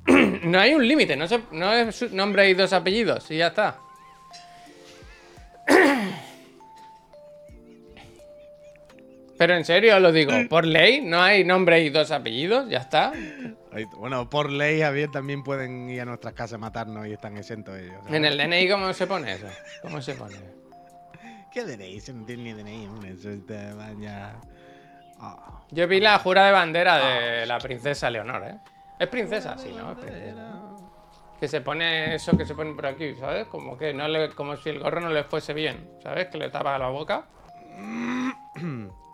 no hay un límite, no, no es nombre y dos apellidos y ya está. Pero en serio lo digo, por ley no hay nombre y dos apellidos, ya está. Bueno, por ley, también pueden ir a nuestras casas a matarnos y están exentos ellos. ¿sabes? En el DNI, ¿cómo se pone eso? ¿Cómo se pone? ¿Qué DNI? Se no tiene ni DNI, hombre. Eso te vaya. Ah. Yo vi la jura de bandera de la princesa Leonor, ¿eh? Es princesa, sí, ¿no? Es princesa. Que se pone eso que se pone por aquí, ¿sabes? Como que no le, como si el gorro no le fuese bien, ¿sabes? Que le tapa la boca.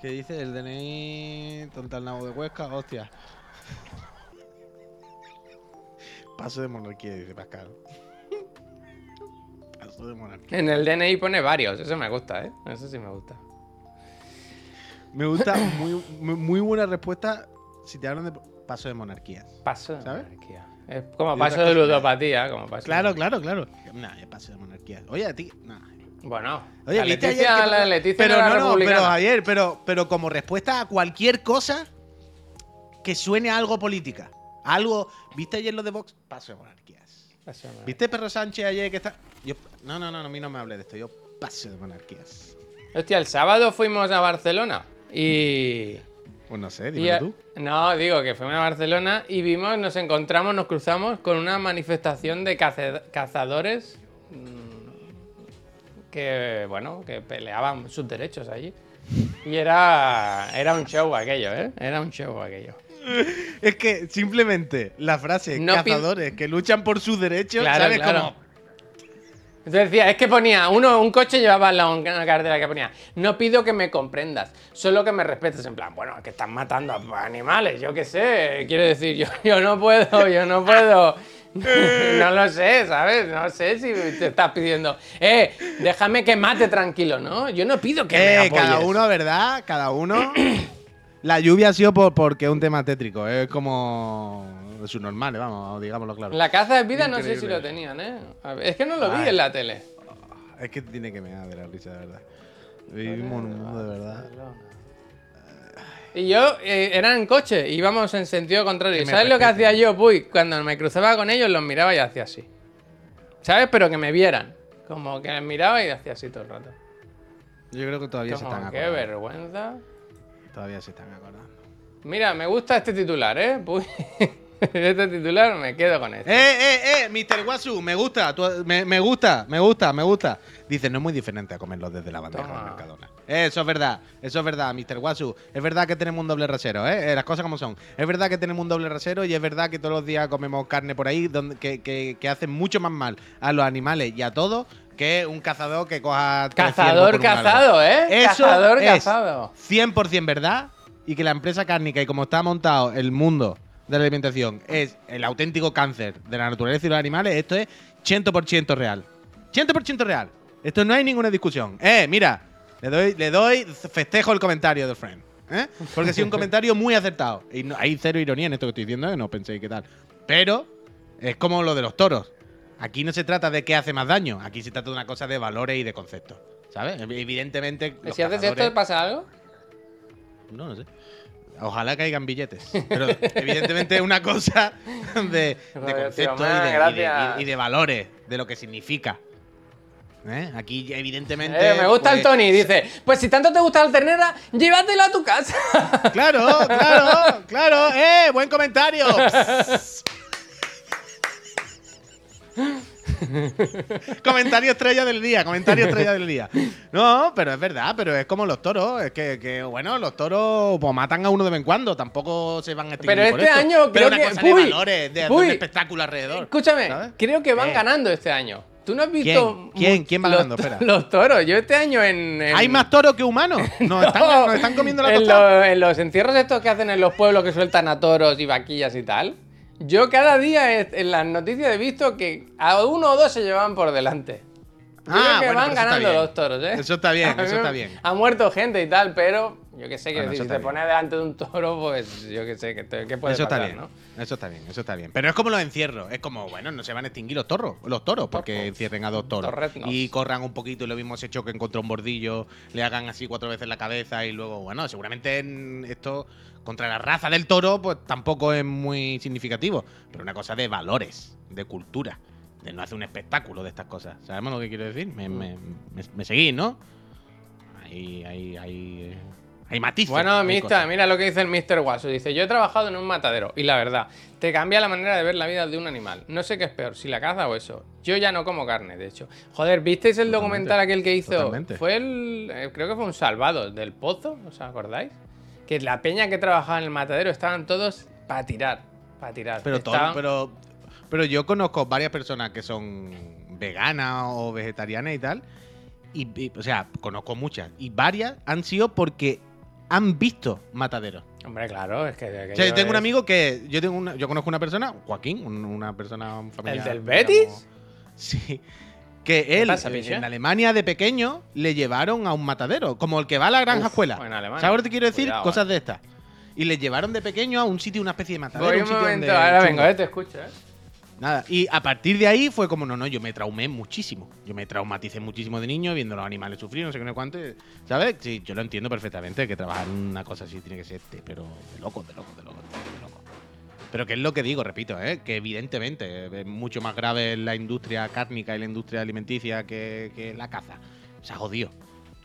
¿Qué dice el DNI? Tontal nabo de Huesca, hostia. Paso de monarquía, dice Pascal. Paso de monarquía. En el DNI pone varios, eso me gusta, ¿eh? Eso sí me gusta. Me gusta, muy, muy, buena respuesta si te hablan de paso de monarquías. Paso de ¿Sabes? monarquía. Es como paso de ludopatía, como paso de- Claro, claro, claro. Nah, es paso de monarquía. Oye, a ti. Nah. Bueno, Oye, la ¿viste Leticia, ayer que- la de Leticia pero no, era no, no, pero. Javier, pero, pero como respuesta a cualquier cosa que suene a algo política. Algo. ¿Viste ayer lo de Vox? Paso de monarquías. Paso de monarquía. ¿Viste Perro Sánchez ayer que está.? Yo, no, no, no, a mí no me hable de esto. Yo paso de monarquías. Hostia, el sábado fuimos a Barcelona y... Pues no sé, y dímelo a- tú. No, digo que fuimos a Barcelona y vimos, nos encontramos, nos cruzamos con una manifestación de caza- cazadores mm, que, bueno, que peleaban sus derechos allí. Y era, era un show aquello, ¿eh? Era un show aquello. Es que simplemente la frase No cazadores que luchan por sus derechos, Claro, ¿sabes? claro. Como. Entonces decía, es que ponía, uno, un coche llevaba lado una cartera que ponía, no pido que me comprendas, solo que me respetes. En plan, bueno, que están matando a animales, yo qué sé. Quiero decir, yo, yo no puedo, yo no puedo. no lo sé, ¿sabes? No sé si te estás pidiendo, eh, déjame que mate tranquilo, ¿no? Yo no pido que me Eh, apoyes. cada uno, ¿verdad? Cada uno. La lluvia ha sido por, porque es un tema tétrico. Es como. Es un normal, vamos, digámoslo claro. La caza de vida no sé si lo tenían, ¿eh? Es que no lo vi en la tele. Es que tiene que me de la risa, de verdad. Vivimos en un mundo de verdad. Y yo, eh, era en coche, íbamos en sentido contrario. ¿Sabes lo que hacía yo, Puy? Cuando me cruzaba con ellos, los miraba y hacía así. ¿Sabes? Pero que me vieran. Como que me miraba y hacía así todo el rato. Yo creo que todavía se están qué acordando. vergüenza. Todavía se están acordando. Mira, me gusta este titular, ¿eh? Puy. este titular me quedo con este. ¡Eh, eh, eh! Mr. Wasu, me gusta, tú- me, me gusta, me gusta, me gusta. Dice, no es muy diferente a comerlos desde la bandeja del Mercadona. Eso es verdad, eso es verdad, Mr. Wasu. Es verdad que tenemos un doble rasero, ¿eh? Eh, Las cosas como son. Es verdad que tenemos un doble rasero y es verdad que todos los días comemos carne por ahí donde, que, que, que hace mucho más mal a los animales y a todos que un cazador que coja. Cazador cazado, ¿eh? Eso Cazador es cazado. 100% verdad y que la empresa cárnica y como está montado el mundo de la alimentación es el auténtico cáncer de la naturaleza y los animales, esto es 100% real. 100% real. Esto no hay ninguna discusión. Eh, mira, le doy, le doy festejo el comentario de Friend. ¿eh? Porque ha sido un comentario muy acertado. Y no- hay cero ironía en esto que estoy diciendo, ¿eh? no penséis que tal. Pero es como lo de los toros. Aquí no se trata de qué hace más daño, aquí se trata de una cosa de valores y de conceptos. ¿Sabes? Evidentemente. los Si haces esto, cazadores- ¿pasa algo? No, no sé. Ojalá caigan billetes. Pero evidentemente es una cosa de, de conceptos tío, y, man, de, y de- gracias. y de valores, de lo que significa. ¿Eh? Aquí, evidentemente. Eh, me gusta el pues, Tony, dice, pues si tanto te gusta la ternera, llévatela a tu casa. Claro, claro, claro. ¡Eh! ¡Buen comentario! comentario estrella del día, comentario estrella del día. No, pero es verdad, pero es como los toros. Es que, que, bueno, los toros pues, matan a uno de vez en cuando. Tampoco se van a Pero por este esto. año pero creo una que- cosa Puy, de valores, de Puy, un espectáculo alrededor. Escúchame, ¿sabes? creo que van Eh. ganando este año. ¿Tú no has visto ¿Quién? ¿Quién? ¿Quién va los ganando? Espera. Los toros. Yo este año en. en- Hay más toros que humanos. Nos están, No, nos están comiendo la en, tostada. los- en los encierros estos que hacen en los pueblos que sueltan a toros y vaquillas y tal. Yo cada día es- en las noticias he visto que a uno o dos se llevaban por delante. Yo Ah, creo que bueno, van pero eso está ganando bien. los toros, ¿eh? Eso está bien, A mí eso me- está bien. Ha muerto gente y tal, pero yo que sé, que Bueno, si está bien. pone delante de un toro, pues yo que sé, que, te- que puede Eso está bien, ¿no? eso está bien, eso está bien. Pero es como los encierros, es como, bueno, no se van a extinguir los toros, los toros, porque encierren a dos toros. Torretnos. Y corran un poquito y lo mismo se choquen contra un bordillo, le hagan así cuatro veces la cabeza y luego, bueno, seguramente en esto contra la raza del toro, pues tampoco es muy significativo. Pero una cosa de valores, de cultura, de no hacer un espectáculo de estas cosas. ¿Sabemos lo que quiero decir? Me, me, me- me seguís, ¿no? Hay, hay, hay, eh, hay matices. Bueno, hay Mister, mira lo que dice el Mr. Wasu. Dice, yo he trabajado en un matadero y la verdad, te cambia la manera de ver la vida de un animal. No sé qué es peor, si la caza o eso. Yo ya no como carne, de hecho. Joder, ¿visteis el Totalmente, documental aquel que hizo? totalmente. Fue el... eh, creo que fue un salvado del pozo, ¿os acordáis? Que la peña que trabajaba en el matadero estaban todos para tirar, para tirar. Pero, todo, Estaban- pero, pero yo conozco varias personas que son veganas o vegetarianas y tal. Y, y- o sea, conozco muchas. Y varias han sido porque han visto mataderos. Hombre, claro, es que... O sea, yo tengo un amigo que. Yo tengo una, yo conozco una persona, Joaquín, un- una persona familiar. del digamos, Betis? Sí. Que él, pasa, en- Alemania de pequeño, le llevaron a un matadero. Como el que va a la granja Uf, escuela. ¿Sabes lo que te quiero decir? Cuidado, Cosas eh. de estas. Y le llevaron de pequeño a un sitio, una especie de matadero. Voy un un sitio momento, donde- ahora vengo, eh, te escucho, eh. Nada, y a partir de ahí fue como, no, no, yo me traumé muchísimo. Yo me traumaticé muchísimo de niño viendo los animales sufrir, no sé qué, no sé cuánto. ¿Sabes? Sí, yo lo entiendo perfectamente que trabajar en una cosa así tiene que ser, de- pero de loco, de loco, de loco, de loco, de loco. Pero que es lo que digo, repito, ¿eh? que evidentemente es mucho más grave la industria cárnica y la industria alimenticia que, que la caza. Se ha jodido,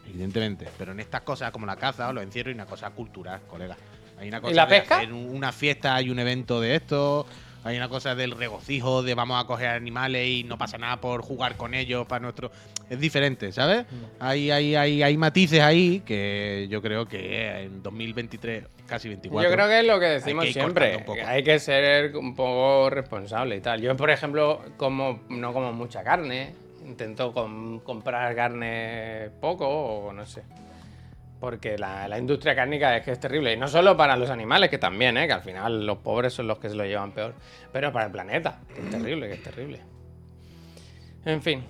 evidentemente. Pero en estas cosas como la caza o los encierros hay una cosa cultural, colega. Hay una cosa la de pesca? un- una fiesta y un evento de esto. Hay una cosa del regocijo, de vamos a coger animales y no pasa nada por jugar con ellos para nuestro. Es diferente, ¿sabes? Hay, hay, hay, hay matices ahí que yo creo que en 2023, casi 24. Yo creo que es lo que hay decimos que siempre. hay que ser un poco responsable y tal. Yo, por ejemplo, como no como mucha carne. Intento com- comprar carne poco o no sé. Porque la, la industria cárnica es que es terrible. Y no solo para los animales, que también, ¿eh? que al final los pobres son los que se lo llevan peor. Pero para el planeta, que es terrible, que es terrible. En fin.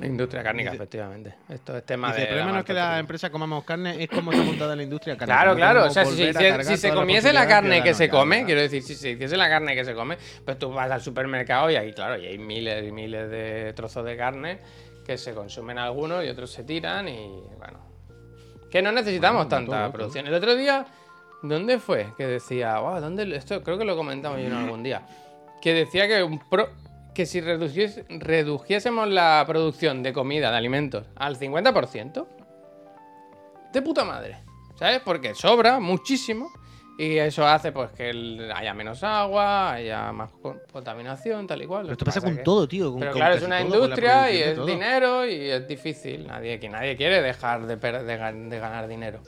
La industria cárnica, Dice- efectivamente. Esto es tema Dice, de. el problema no es que la empresa comamos carne, es como está montada la industria cárnica. Claro, claro. O sea, si, se si comiese la carne que se come, quiero decir, si se hiciese la carne que se come, pues tú vas al supermercado y ahí, claro, y hay miles y miles de trozos de carne que se consumen algunos y otros se tiran y bueno. Que no necesitamos Bueno, tanta todo, producción. El otro día, ¿dónde fue? Que decía, wow, ¿dónde? Esto creo que lo comentamos yo en algún día. Que decía que un pro- que si reducies- redujésemos la producción de comida, de alimentos, al 50%, de puta madre. ¿Sabes? Porque sobra muchísimo. Y eso hace pues que el- haya menos agua, haya más co- contaminación, tal y cual. Pero esto pasa con que- todo, tío. con- Pero con claro, es una todo, industria y es dinero y es difícil. Nadie, que nadie quiere dejar de, per- de gan- de ganar dinero.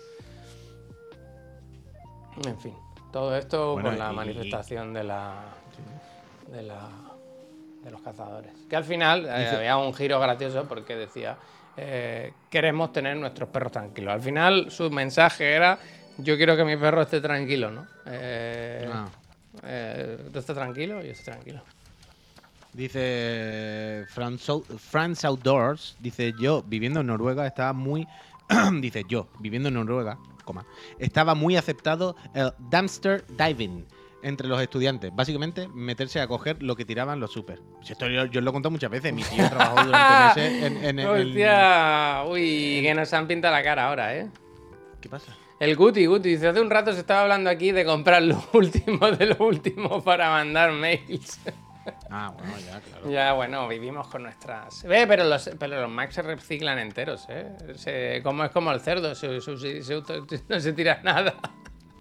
En fin, todo esto Bueno, con la y- manifestación de la, de la de los cazadores. Que al final eh, había un giro gracioso porque decía eh, queremos tener nuestros perros tranquilos. Al final su mensaje era yo quiero que mi perro esté tranquilo, ¿no? Eh, Ah. eh, ¿Tú estás tranquilo? Yo estoy tranquilo. Dice France, France Outdoors, dice yo viviendo en Noruega estaba muy, dice yo viviendo en Noruega, coma, estaba muy aceptado el dumpster diving. entre los estudiantes. Básicamente, meterse a coger lo que tiraban los super. Si esto yo, yo lo he contado muchas veces. Mi tío trabajó durante meses en, en- en el- Hostia, uy, que nos han pintado la cara ahora, ¿eh? ¿Qué pasa? El Guti, Guti, dice, hace un rato se estaba hablando aquí de comprar lo último de lo último para mandar mails. Ah, bueno, ya, claro. ya, bueno, vivimos con nuestras... Ve, pero los, pero los Macs se reciclan enteros, ¿eh? Se- como es como el cerdo, se- se- no se tira nada.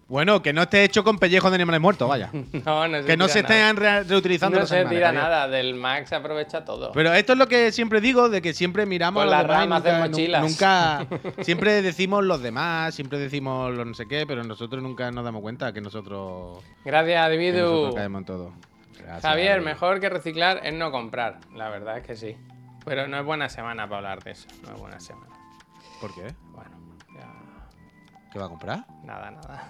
Bueno, que no esté hecho con pellejo de animales muertos, vaya. No, no se que no tira se estén re- reutilizando No los se animales, tira Javier. nada, del Mac se aprovecha todo. Pero esto es lo que siempre digo, de que siempre miramos Con a los las demás ramas de nunca, nu- mochilas. nunca- siempre decimos los demás, siempre decimos los no sé qué, pero nosotros nunca nos damos cuenta que nosotros, Gracias, que nosotros Dividu. caemos en todo. Gracias, Javier, Javier. mejor que reciclar es no comprar. La verdad es que sí. Pero no es buena semana para hablar de eso. No es buena semana. ¿Por qué? Bueno, ya. ¿Qué va a comprar? Nada, nada.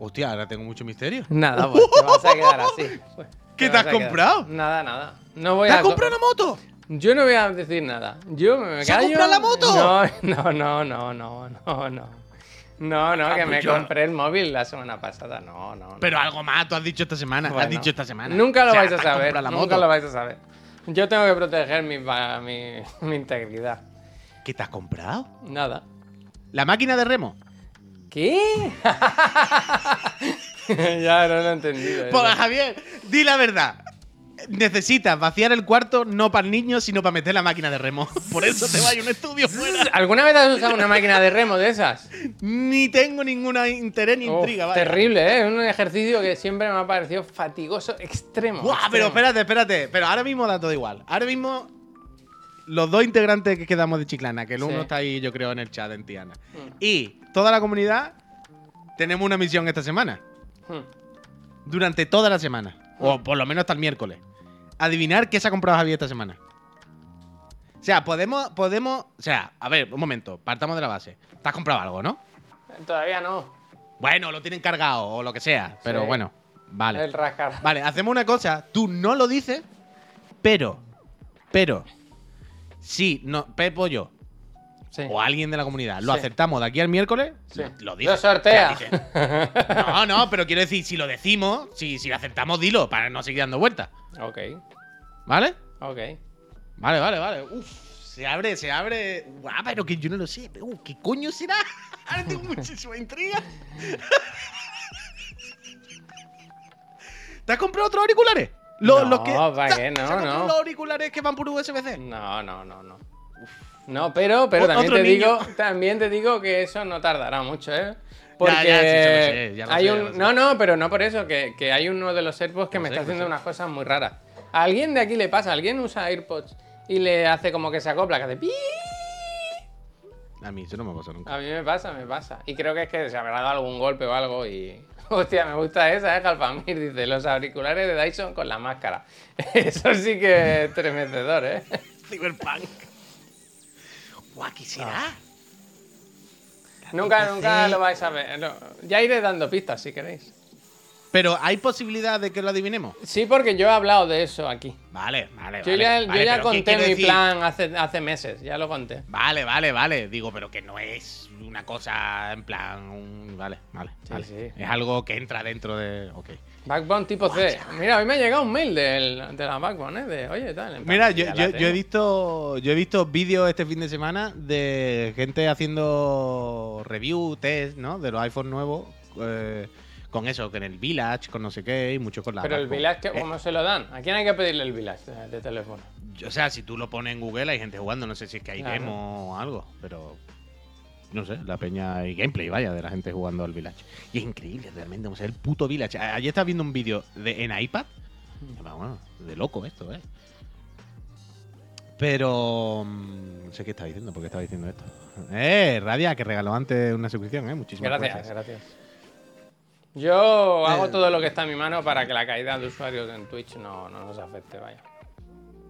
Hostia, ahora tengo mucho misterio. Nada, pues te vas a quedar así. Pues, ¿Qué te has comprado? Nada, nada. No voy ¿Te a has co- comprado una moto? Yo no voy a decir nada. Yo me ¿Se ha comprado la moto? No, no, no, no, no, no, no. No, Ah, que pues me compré el móvil la semana pasada. No, no. no. Pero algo más, tú has dicho esta semana. Bueno, has dicho esta semana. Nunca lo O sea, vais a saber. Nunca lo vais a saber. Yo tengo que proteger mi, mi integridad. ¿Qué te has comprado? Nada. ¿La máquina de remo? ¿Qué? ya no lo he entendido. Pues Javier, di la verdad. Necesitas vaciar el cuarto no para el niño, sino para meter la máquina de remo. Por eso te vaya a un estudio fuera. ¿Alguna vez has usado una máquina de remo de esas? Ni tengo ningún interés ni intriga, vaya. terrible, ¿eh? Es un ejercicio que siempre me ha parecido fatigoso, extremo. Buah, pero espérate, espérate. Pero ahora mismo da todo igual. Ahora mismo, los dos integrantes que quedamos de Chiclana, que el uno Sí. está ahí, yo creo, en el chat en Tiana. Mm. Y toda la comunidad, tenemos una misión esta semana. Hmm. Durante toda la semana. O por lo menos hasta el miércoles. Adivinar qué se ha comprado Javier esta semana. O sea, podemos, podemos. O sea, a ver, un momento, partamos de la base. Te has comprado algo, ¿no? Todavía no. Bueno, lo tienen cargado o lo que sea. Pero Sí. bueno, vale. El rascar. Vale, hacemos una cosa. Tú no lo dices, pero. Pero. Si no, Pepo yo Sí. o alguien de la comunidad lo Sí. acertamos de aquí al miércoles, Sí. lo, lo Lo sortea. No, no, pero quiero decir, si lo decimos, si, si lo acertamos, dilo, para no seguir dando vueltas. ok, ¿Vale? ok. Vale, vale, vale. Uf, se abre, se abre. Guau, pero que yo no lo sé. Pero, uh, ¿Qué coño será? Ahora tengo muchísima intriga. ¿Te has comprado otros auriculares? Los, No, los que, ¿para ¿te- qué? No, no. los auriculares que van por USB-C? No, no, no, no. No, pero, pero también te niño. digo, también te digo que eso no tardará mucho, ¿eh? Porque lo lo hay un, lo no, no, pero no por eso, que, que hay uno de los AirPods que Lo me sé, está lo haciendo sé. unas cosas muy raras. A alguien de aquí le pasa, alguien usa AirPods y le hace como que se acopla, que hace pi. A mí eso no me pasa nunca. A mí me pasa, me pasa. Y creo que es que se habrá dado algún golpe o algo y. Hostia, me gusta esa, ¿eh? Jalpamir dice: los auriculares de Dyson con la máscara. Eso sí que es estremecedor, ¿eh? Cyberpunk. Guau, ¿qué será? Nunca, nunca lo vais a ver. No, Ya iré dando pistas si queréis. Pero hay posibilidad de que lo adivinemos. Sí, porque yo he hablado de eso aquí. Vale, vale, Yo vale. ya, yo ya pero ¿qué conté mi decir? plan hace, hace meses, ya lo conté. Vale, vale, vale. Digo, pero que no es una cosa en plan. un- Vale, vale. Sí, vale. sí. Es algo que entra dentro de. Ok. Backbone tipo C. Mira, a mí me ha llegado un mail del- de la Backbone, ¿eh? De, oye, tal. Mira, yo, yo, yo he visto yo he visto vídeos este fin de semana de gente haciendo review, test, ¿no? De los iPhone nuevos. eh, con eso, con el Village, con no sé qué, y mucho con la Pero el. Village, Eh, ¿cómo se lo dan? ¿A quién hay que pedirle el Village de, de teléfono? O sea, si tú lo pones en Google, hay gente jugando. No sé si es que hay Claro. demo o algo, pero. No sé, la peña y gameplay, vaya, de la gente jugando al Village. Y es increíble, realmente. O sea, el puto Village. Ayer estaba viendo un vídeo de, en iPad. Y, Bueno, de loco esto, ¿eh? Pero. mm, No sé qué estaba diciendo, porque estaba diciendo esto. Eh, Radia, que regaló antes una suscripción, ¿eh? Muchísimas Gracias, gracias. gracias. Yo hago Eh, todo lo que está en mi mano para que la caída de usuarios en Twitch no, no nos afecte, vaya.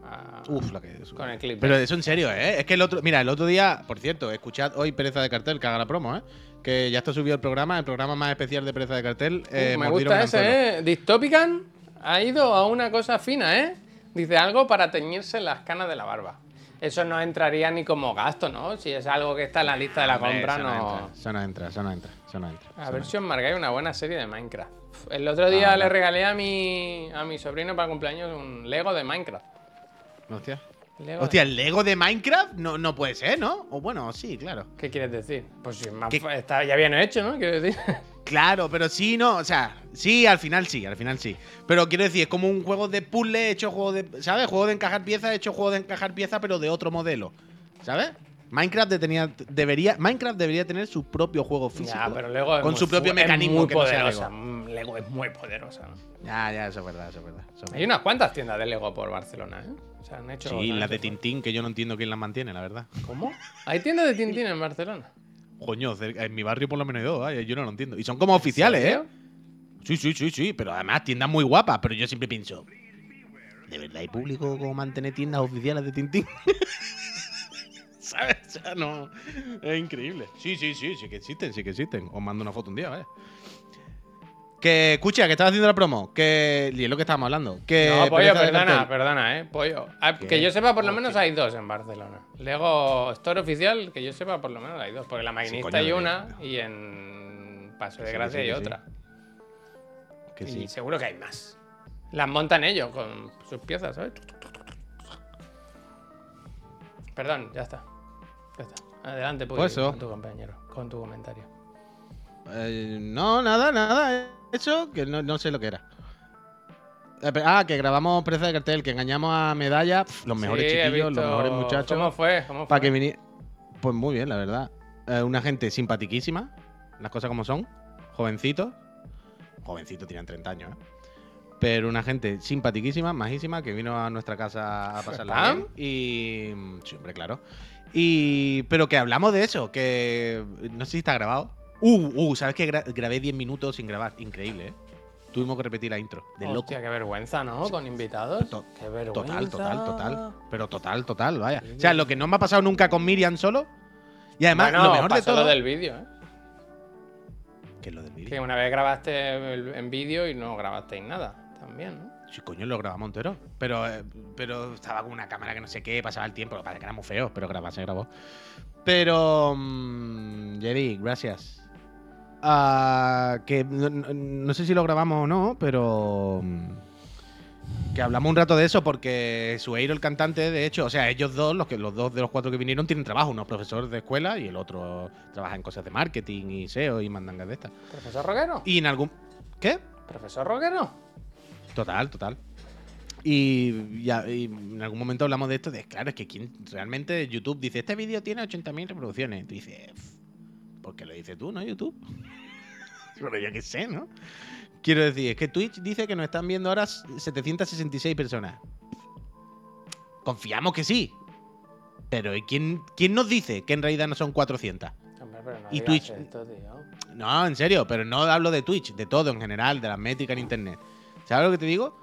Ah, Uf, la que es. Con el clip. Pero eso en serio, ¿eh? Es que el otro. Mira, el otro día, por cierto, escuchad hoy Pereza de Cartel, que haga la promo, ¿eh? Que ya está subido el programa, el programa más especial de Pereza de Cartel. Uh, eh, me gusta anzuelo. ese, ¿eh? Dystopican ha ido a una cosa fina, ¿eh? Dice algo para teñirse las canas de la barba. eso no entraría ni como gasto, ¿no? Si es algo que está en la lista de la compra, eso no. entra, Eso no entra, eso no entra, eso no entra. A ver si os marcáis una buena serie de Minecraft. El otro día Ah, le regalé a mi, a mi sobrino para cumpleaños un Lego de Minecraft. Hostia. Lego Hostia, el Lego de Minecraft no, no puede ser, ¿no? O bueno, sí, claro. ¿Qué quieres decir? Pues si más ¿Qué? fa- está ya bien hecho, ¿no? Quiero decir. Claro, pero sí, no, o sea, sí, al final sí, al final sí. Pero quiero decir, es como un juego de puzzle hecho juego de, ¿sabes? Juego de encajar piezas hecho juego de encajar piezas, pero de otro modelo, ¿sabes? Minecraft tenía- debería, Minecraft debería tener su propio juego físico. Ya, pero Lego es con muy su propio es mecanismo muy que no sea poderosa. Lego. Mm, Lego es muy poderosa. ¿no? Ya, ya, eso es verdad, eso es verdad. eso Hay verdad. unas cuantas tiendas de Lego por Barcelona, ¿eh? O sea, han hecho. Sí, las de Tintín, que yo no entiendo quién las mantiene, la verdad. ¿Cómo? ¿Hay tiendas de Tintín en Barcelona? Coño, en mi barrio por lo menos hay dos, vaya, yo no lo entiendo. Y son como oficiales, ¿eh? Sí, sí, sí, sí, pero además tiendas muy guapas, pero yo siempre pienso, ¿de verdad hay público como mantener tiendas oficiales de Tintín? ¿Sabes? O sea, no. Es increíble. Sí, sí, sí, sí que existen, sí que existen. Os mando una foto un día, vaya. Que, escucha, que estaba haciendo la promo. Que. Y es lo que estábamos hablando. Que. No, pollo, perdona, perdona, eh. Pollo. Ah. Que yo sepa, por lo Oh, menos hay dos en Barcelona. Lego Store oficial, que yo sepa, por lo menos hay dos. Porque en la maquinista hay una y en Paso de Gracia sí, hay que sí. otra. Que Y sí. seguro que hay más. Las montan ellos con sus piezas, ¿sabes? Perdón, ya está. Ya está. Adelante, Puy, Pues eso. con tu compañero, con tu comentario. Eh, no, nada, nada. Eso, que no, no sé lo que era. Eh, Ah, que grabamos Presa de Cartel, que engañamos a Medalla, pf, los mejores Sí, chiquillos, los mejores muchachos. ¿Cómo fue? ¿Cómo fue? Para que viniera. Pues muy bien, la verdad. Eh, una gente simpatiquísima, las cosas como son. Jovencitos. Jovencitos, tienen 30 años, ¿eh? Pero una gente simpatiquísima, majísima, que vino a nuestra casa a pasarla. Y. Sí, hombre, claro. Y. Pero que hablamos de eso, que. No sé si está grabado. Uh, uh, ¿sabes que gra- grabé 10 minutos sin grabar? Increíble, ¿eh? Tuvimos que repetir la intro. De loco. Hostia, qué vergüenza, ¿no? Con invitados. To- qué vergüenza. Total, total, total. Pero total, total, vaya. O sea, lo que no me ha pasado nunca con Miriam solo. Y además, bueno, lo mejor de todo. lo del vídeo, ¿eh? ¿Qué es lo del vídeo? Que una vez grabaste en vídeo y no grabasteis nada. También, ¿no? Sí, coño, lo grabamos entero. Pero, eh, pero estaba con una cámara que no sé qué, pasaba el tiempo. Lo que era muy feo, pero grabar se grabó. Pero. mm, Jerry, gracias. Ah, que no, no- no sé si lo grabamos o no, pero. mm, Que hablamos un rato de eso porque Sueiro, el cantante, de hecho, o sea, ellos dos, los, que, los dos de los cuatro que vinieron, tienen trabajo. Uno es profesor de escuela y el otro trabaja en cosas de marketing y SEO y mandangas de estas. ¿Profesor Roguero? Y en algún. ¿Qué? ¿Profesor Roguero? Total, total. Y, ya- y en algún momento hablamos de esto, de claro, es que quien realmente YouTube dice, este vídeo tiene 80.000 reproducciones. Tú dices, "Pff, ¿por qué lo dices tú, no YouTube? Pero yo qué sé, ¿no? Quiero decir, es que Twitch dice que nos están viendo ahora 766 personas. Confiamos que sí. Pero ¿y quién, quién nos dice que en realidad no son 400? Hombre, pero no Y Twitch. esto, tío. No, en serio, pero no hablo de Twitch, de todo en general, de las métricas en internet. ¿Sabes lo que te digo?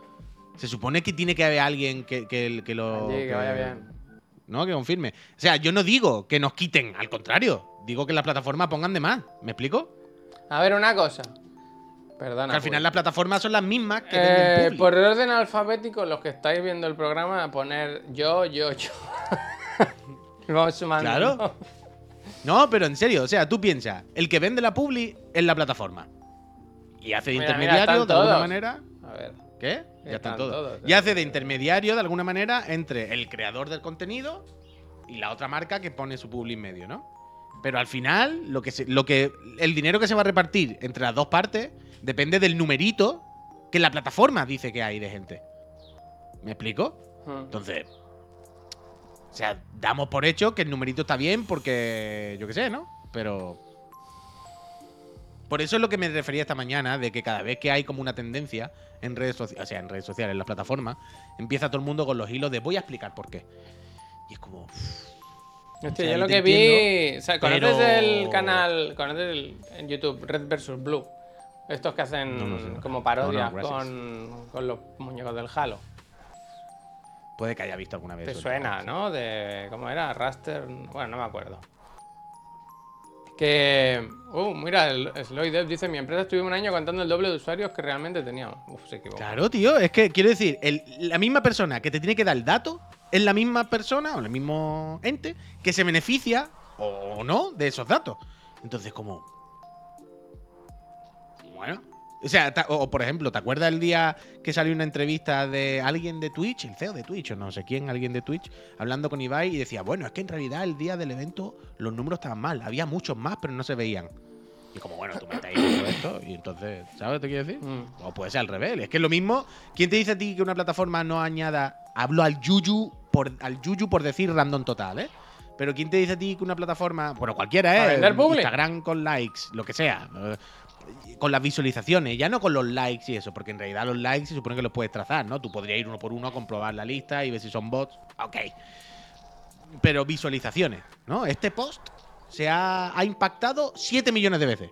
Se supone que tiene que haber alguien que, que- que lo. Angie, que vaya bien. No, que confirme. O sea, yo no digo que nos quiten, al contrario. Digo que las plataformas pongan de más. ¿Me explico? A ver, una cosa. Perdona. Que al final las plataformas son las mismas que Eh, por orden alfabético, los que estáis viendo el programa, a poner yo, yo, yo. Vamos sumando. Claro. ¿no? Pero en serio, o sea, tú piensas, el que vende la publi es la plataforma. Y hace de intermediario de alguna manera. ¿Qué? Ya están Están todos. todos, Y hace de intermediario de alguna manera entre el creador del contenido y la otra marca que pone su publi en medio, ¿no? Pero al final, lo que se- lo que, el dinero que se va a repartir entre las dos partes depende del numerito que la plataforma dice que hay de gente. ¿Me explico? Hmm. Entonces, o sea, damos por hecho que el numerito está bien porque, yo qué sé, ¿no? Pero... Por eso es lo que me refería esta mañana, de que cada vez que hay como una tendencia en redes sociales, o sea, en redes sociales, en las plataformas, empieza todo el mundo con los hilos de voy a explicar por qué. Y es como... Hostia, O sea, yo lo que vi. o sea, ¿conoces pero- el canal? ¿Conoces el, en YouTube Red vs Blue? Estos que hacen No, no sé. como parodias con, con los muñecos del Halo. Puede que haya visto alguna vez. Te suena, ¿no? De. ¿Cómo era? Raster. Bueno, no me acuerdo. Que. Uh, mira, el Sloy Dev dice: Mi empresa estuvo un año contando el doble de usuarios que realmente teníamos. Uf, se equivocó. Claro, tío, es que quiero decir, el- la misma persona que te tiene que dar el dato es la misma persona o el mismo ente que se beneficia o no de esos datos. Entonces, como. Bueno. O sea, o, o, por ejemplo, ¿te acuerdas el día que salió una entrevista de alguien de Twitch, el CEO de Twitch o no sé quién, alguien de Twitch, hablando con Ibai y decía, bueno, es que en realidad el día del evento los números estaban mal, había muchos más, pero no se veían. Y como, bueno, tú me estás diciendo esto, y entonces, ¿sabes lo que te quiero decir? Mm. O puede ser al revés. Es que es lo mismo. ¿Quién te dice a ti que una plataforma no añada. Hablo al Yuyu por, al Yuyu por decir random total, ¿eh? Pero ¿quién te dice a ti que una plataforma. Bueno, cualquiera, ¿Para ¿eh? Instagram con likes, lo que sea. Con las visualizaciones, ya no con los likes y eso, porque en realidad los likes se supone que los puedes trazar, ¿no? Tú podrías ir uno por uno, comprobar la lista y ver si son bots. Ok. Pero visualizaciones, ¿no? Este post se ha, ha impactado 7 millones de veces.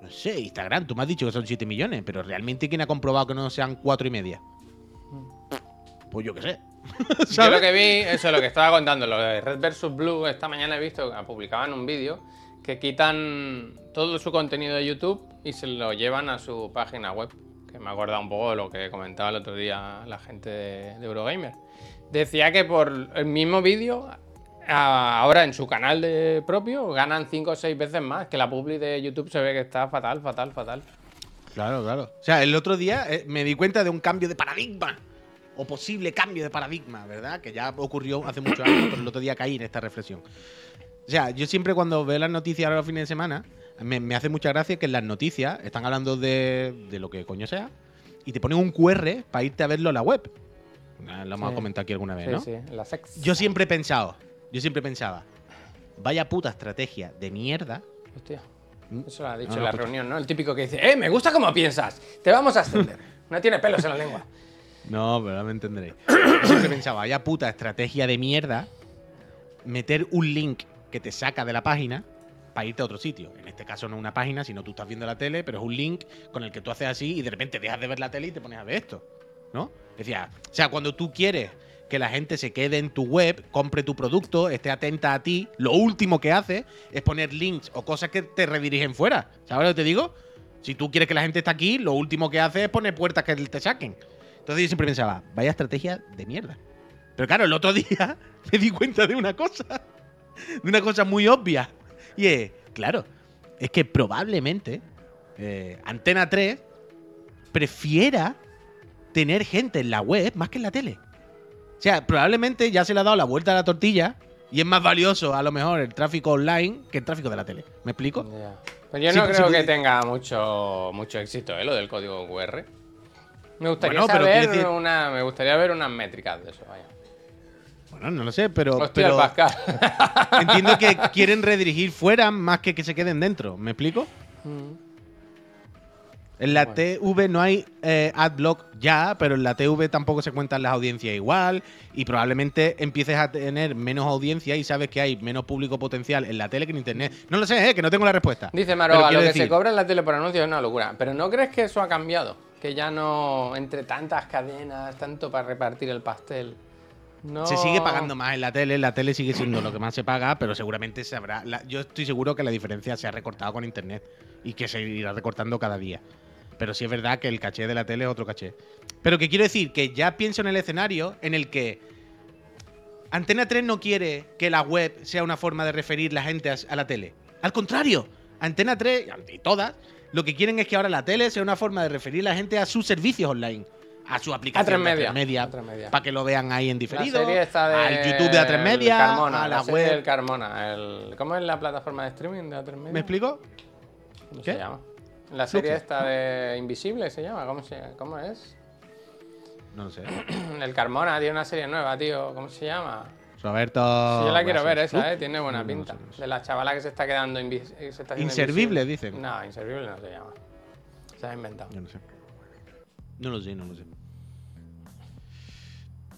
No sé, Instagram, tú me has dicho que son 7 millones, pero realmente ¿quién ha comprobado que no sean 4 y media? Pues yo qué sé. Yo ¿Sabes? lo que vi, eso es lo que estaba contando, lo de Red vs Blue, esta mañana he visto que publicaban un vídeo que quitan todo su contenido de YouTube y se lo llevan a su página web. Que me acordado un poco de lo que comentaba el otro día la gente de, Eurogamer. Decía que por el mismo vídeo, ahora en su canal de propio, ganan 5 o 6 veces más, que la publi de YouTube se ve que está fatal, fatal, fatal. Claro, claro. O sea, el otro día eh, me di cuenta de un cambio de paradigma. O posible cambio de paradigma, ¿verdad? Que ya ocurrió hace muchos años, pero el otro día caí en esta reflexión. O sea, yo siempre cuando veo las noticias ahora los fines de semana, me, me hace mucha gracia que en las noticias están hablando de, de lo que coño sea y te ponen un QR para irte a verlo a la web. Lo hemos Sí. comentado aquí alguna vez, Sí, ¿no? sí, la sex. Yo siempre he pensado, yo siempre pensaba, vaya puta estrategia de mierda. Hostia. Mm. Eso lo ha dicho No, en la reunión, ¿no? El típico que dice, ¡eh, me gusta cómo piensas! Te vamos a ascender. No tiene pelos en la lengua. No, pero me entenderéis. Yo siempre pensaba, vaya puta estrategia de mierda meter un link que te saca de la página para irte a otro sitio. En este caso no una página, sino tú estás viendo la tele, pero es un link con el que tú haces así y de repente dejas de ver la tele y te pones a ver esto. ¿No? Decía, o sea, cuando tú quieres que la gente se quede en tu web, compre tu producto, esté atenta a ti, lo último que hace es poner links o cosas que te redirigen fuera. ¿Sabes lo que te digo? Si tú quieres que la gente esté aquí, lo último que hace es poner puertas que te saquen. Entonces yo siempre pensaba, vaya estrategia de mierda. Pero claro, el otro día me di cuenta de una cosa. De una cosa muy obvia. Y es, claro, es que probablemente eh, Antena 3 prefiera tener gente en la web más que en la tele. O sea, probablemente ya se le ha dado la vuelta a la tortilla y es más valioso a lo mejor el tráfico online que el tráfico de la tele. ¿Me explico? Pues yo no creo sí, que tenga mucho, mucho éxito, ¿eh? Lo del código QR. Me gustaría Bueno, saber decir- una, me gustaría ver unas métricas de eso, vaya. Bueno, no lo sé, pero, Hostia, pero Pascal. entiendo que quieren redirigir fuera más que que se queden dentro. ¿Me explico? En la Bueno. TV no hay eh, adblock ya, pero en la TV tampoco se cuentan las audiencias igual y probablemente empieces a tener menos audiencia y sabes que hay menos público potencial en la tele que en internet. No lo sé, eh, que no tengo la respuesta. Dice Pero Maroa, lo que se cobra en la tele por anuncio es una locura. Pero ¿no crees que eso ha cambiado? Que ya no, entre tantas cadenas, tanto para repartir el pastel. No... Se sigue pagando más en la tele, la tele sigue siendo lo que más se paga, pero seguramente se habrá. yo estoy seguro que la diferencia se ha recortado con internet y que se irá recortando cada día. Pero sí es verdad que el caché de la tele es otro caché. Pero que quiero decir que ya pienso en el escenario en el que Antena 3 no quiere que la web sea una forma de referir la gente a, a la tele. Al contrario, Antena 3 y todas lo que quieren es que ahora la tele sea una forma de referir la gente a sus servicios online, a su aplicación A3 de Media. A3 A3 Media. para que lo vean ahí en diferido, La serie está de al YouTube de A3 el Media, Carmona, a la, del web. Carmona. El... ¿Cómo es la plataforma de streaming de A3 Media? ¿Me explico? ¿Cómo ¿Qué? se llama? La serie Fluxo. esta de Invisible se llama, ¿cómo, se... ¿cómo es? No lo sé. El Carmona tiene una serie nueva, tío, ¿cómo se llama? Roberto. Sí, yo la quiero ver esa, ¿eh? Tiene buena No, no pinta. sé, no sé. De la chavala que se está quedando se está Inservible, invisible. dicen. No, inservible no se llama. Se ha inventado. Yo no sé. No lo sé, no lo sé.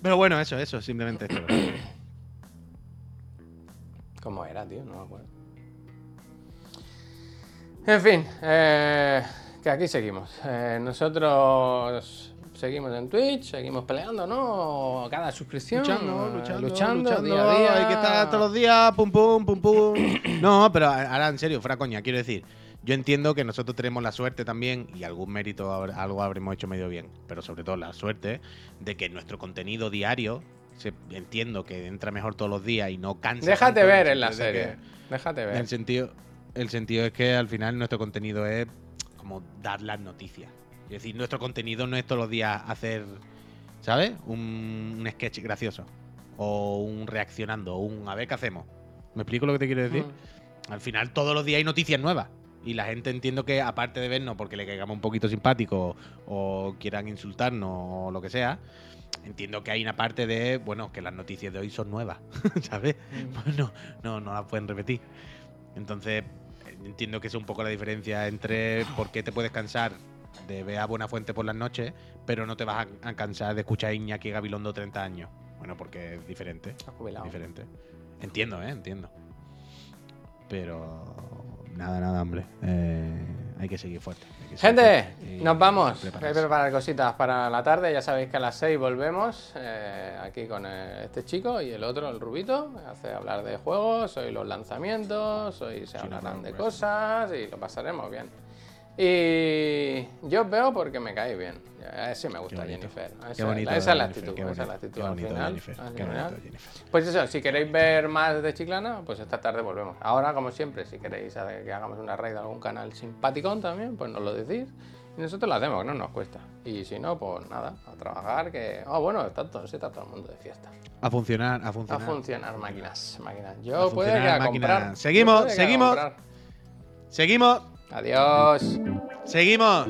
Pero bueno, eso, eso, simplemente esto. ¿Cómo era, tío? No me acuerdo. En fin, eh, que aquí seguimos. Eh, nosotros seguimos en Twitch, seguimos peleando, ¿no? Cada suscripción. luchando, eh, luchando, luchando, luchando, día a día. Hay que estar todos los días, pum, pum, pum, pum. No, pero ahora en serio, fuera coña, quiero decir. Yo entiendo que nosotros tenemos la suerte también, y algún mérito, algo habremos hecho medio bien, pero sobre todo la suerte de que nuestro contenido diario se- entiendo que entra mejor todos los días y no cansa. Déjate ver en la serie. Déjate ver. el sentido, el sentido es que al final nuestro contenido es como dar las noticias. Es decir, nuestro contenido no es todos los días hacer, ¿sabes? Un, un sketch gracioso. O un reaccionando, o un a ver qué hacemos. ¿Me explico lo que te quiero decir? Mm. Al final todos los días hay noticias nuevas. Y la gente entiendo que aparte de vernos porque le caigamos un poquito simpático o quieran insultarnos o lo que sea, entiendo que hay una parte de, bueno, que las noticias de hoy son nuevas, ¿sabes? Mm. Pues no, no, no las pueden repetir. Entonces, entiendo que es un poco la diferencia entre por qué te puedes cansar de ver a Buena Fuente por las noches, pero no te vas a, a cansar de escuchar a Iñaki Gabilondo 30 años. Bueno, porque es diferente. Está jubilado. Diferente. Entiendo, ¿eh? Entiendo. Pero nada, nada, hombre. Eh, hay que seguir fuerte. hay que seguir Gente, fuerte nos vamos. Hay que preparar cositas para la tarde. Ya sabéis que a las 6 volvemos eh, aquí con eh, este chico y el otro, el Rubito. Hace hablar de juegos, hoy los lanzamientos, hoy se Sí, hablarán no, de cosas y lo pasaremos bien. Y yo os veo porque me cae bien. Ese me gusta. Jennifer. Qué Esa, bonito, esa es la actitud. qué esa es la bonito, actitud qué al bonito, final. Jennifer, al qué final. bonito, Jennifer. Pues eso, si queréis ver más de Chiclana, pues esta tarde volvemos. Ahora, como siempre, si queréis que hagamos una raid a algún canal simpaticón también, pues nos lo decís. Y nosotros lo hacemos, no nos cuesta. Y si no, pues nada, a trabajar, que... Ah, bueno, está todo, sí, está todo el mundo de fiesta. A funcionar, a A funcionar. funcionar máquinas, máquinas. Yo que funcionar a comprar. Seguimos, seguimos. comprar. Seguimos, Adiós. seguimos.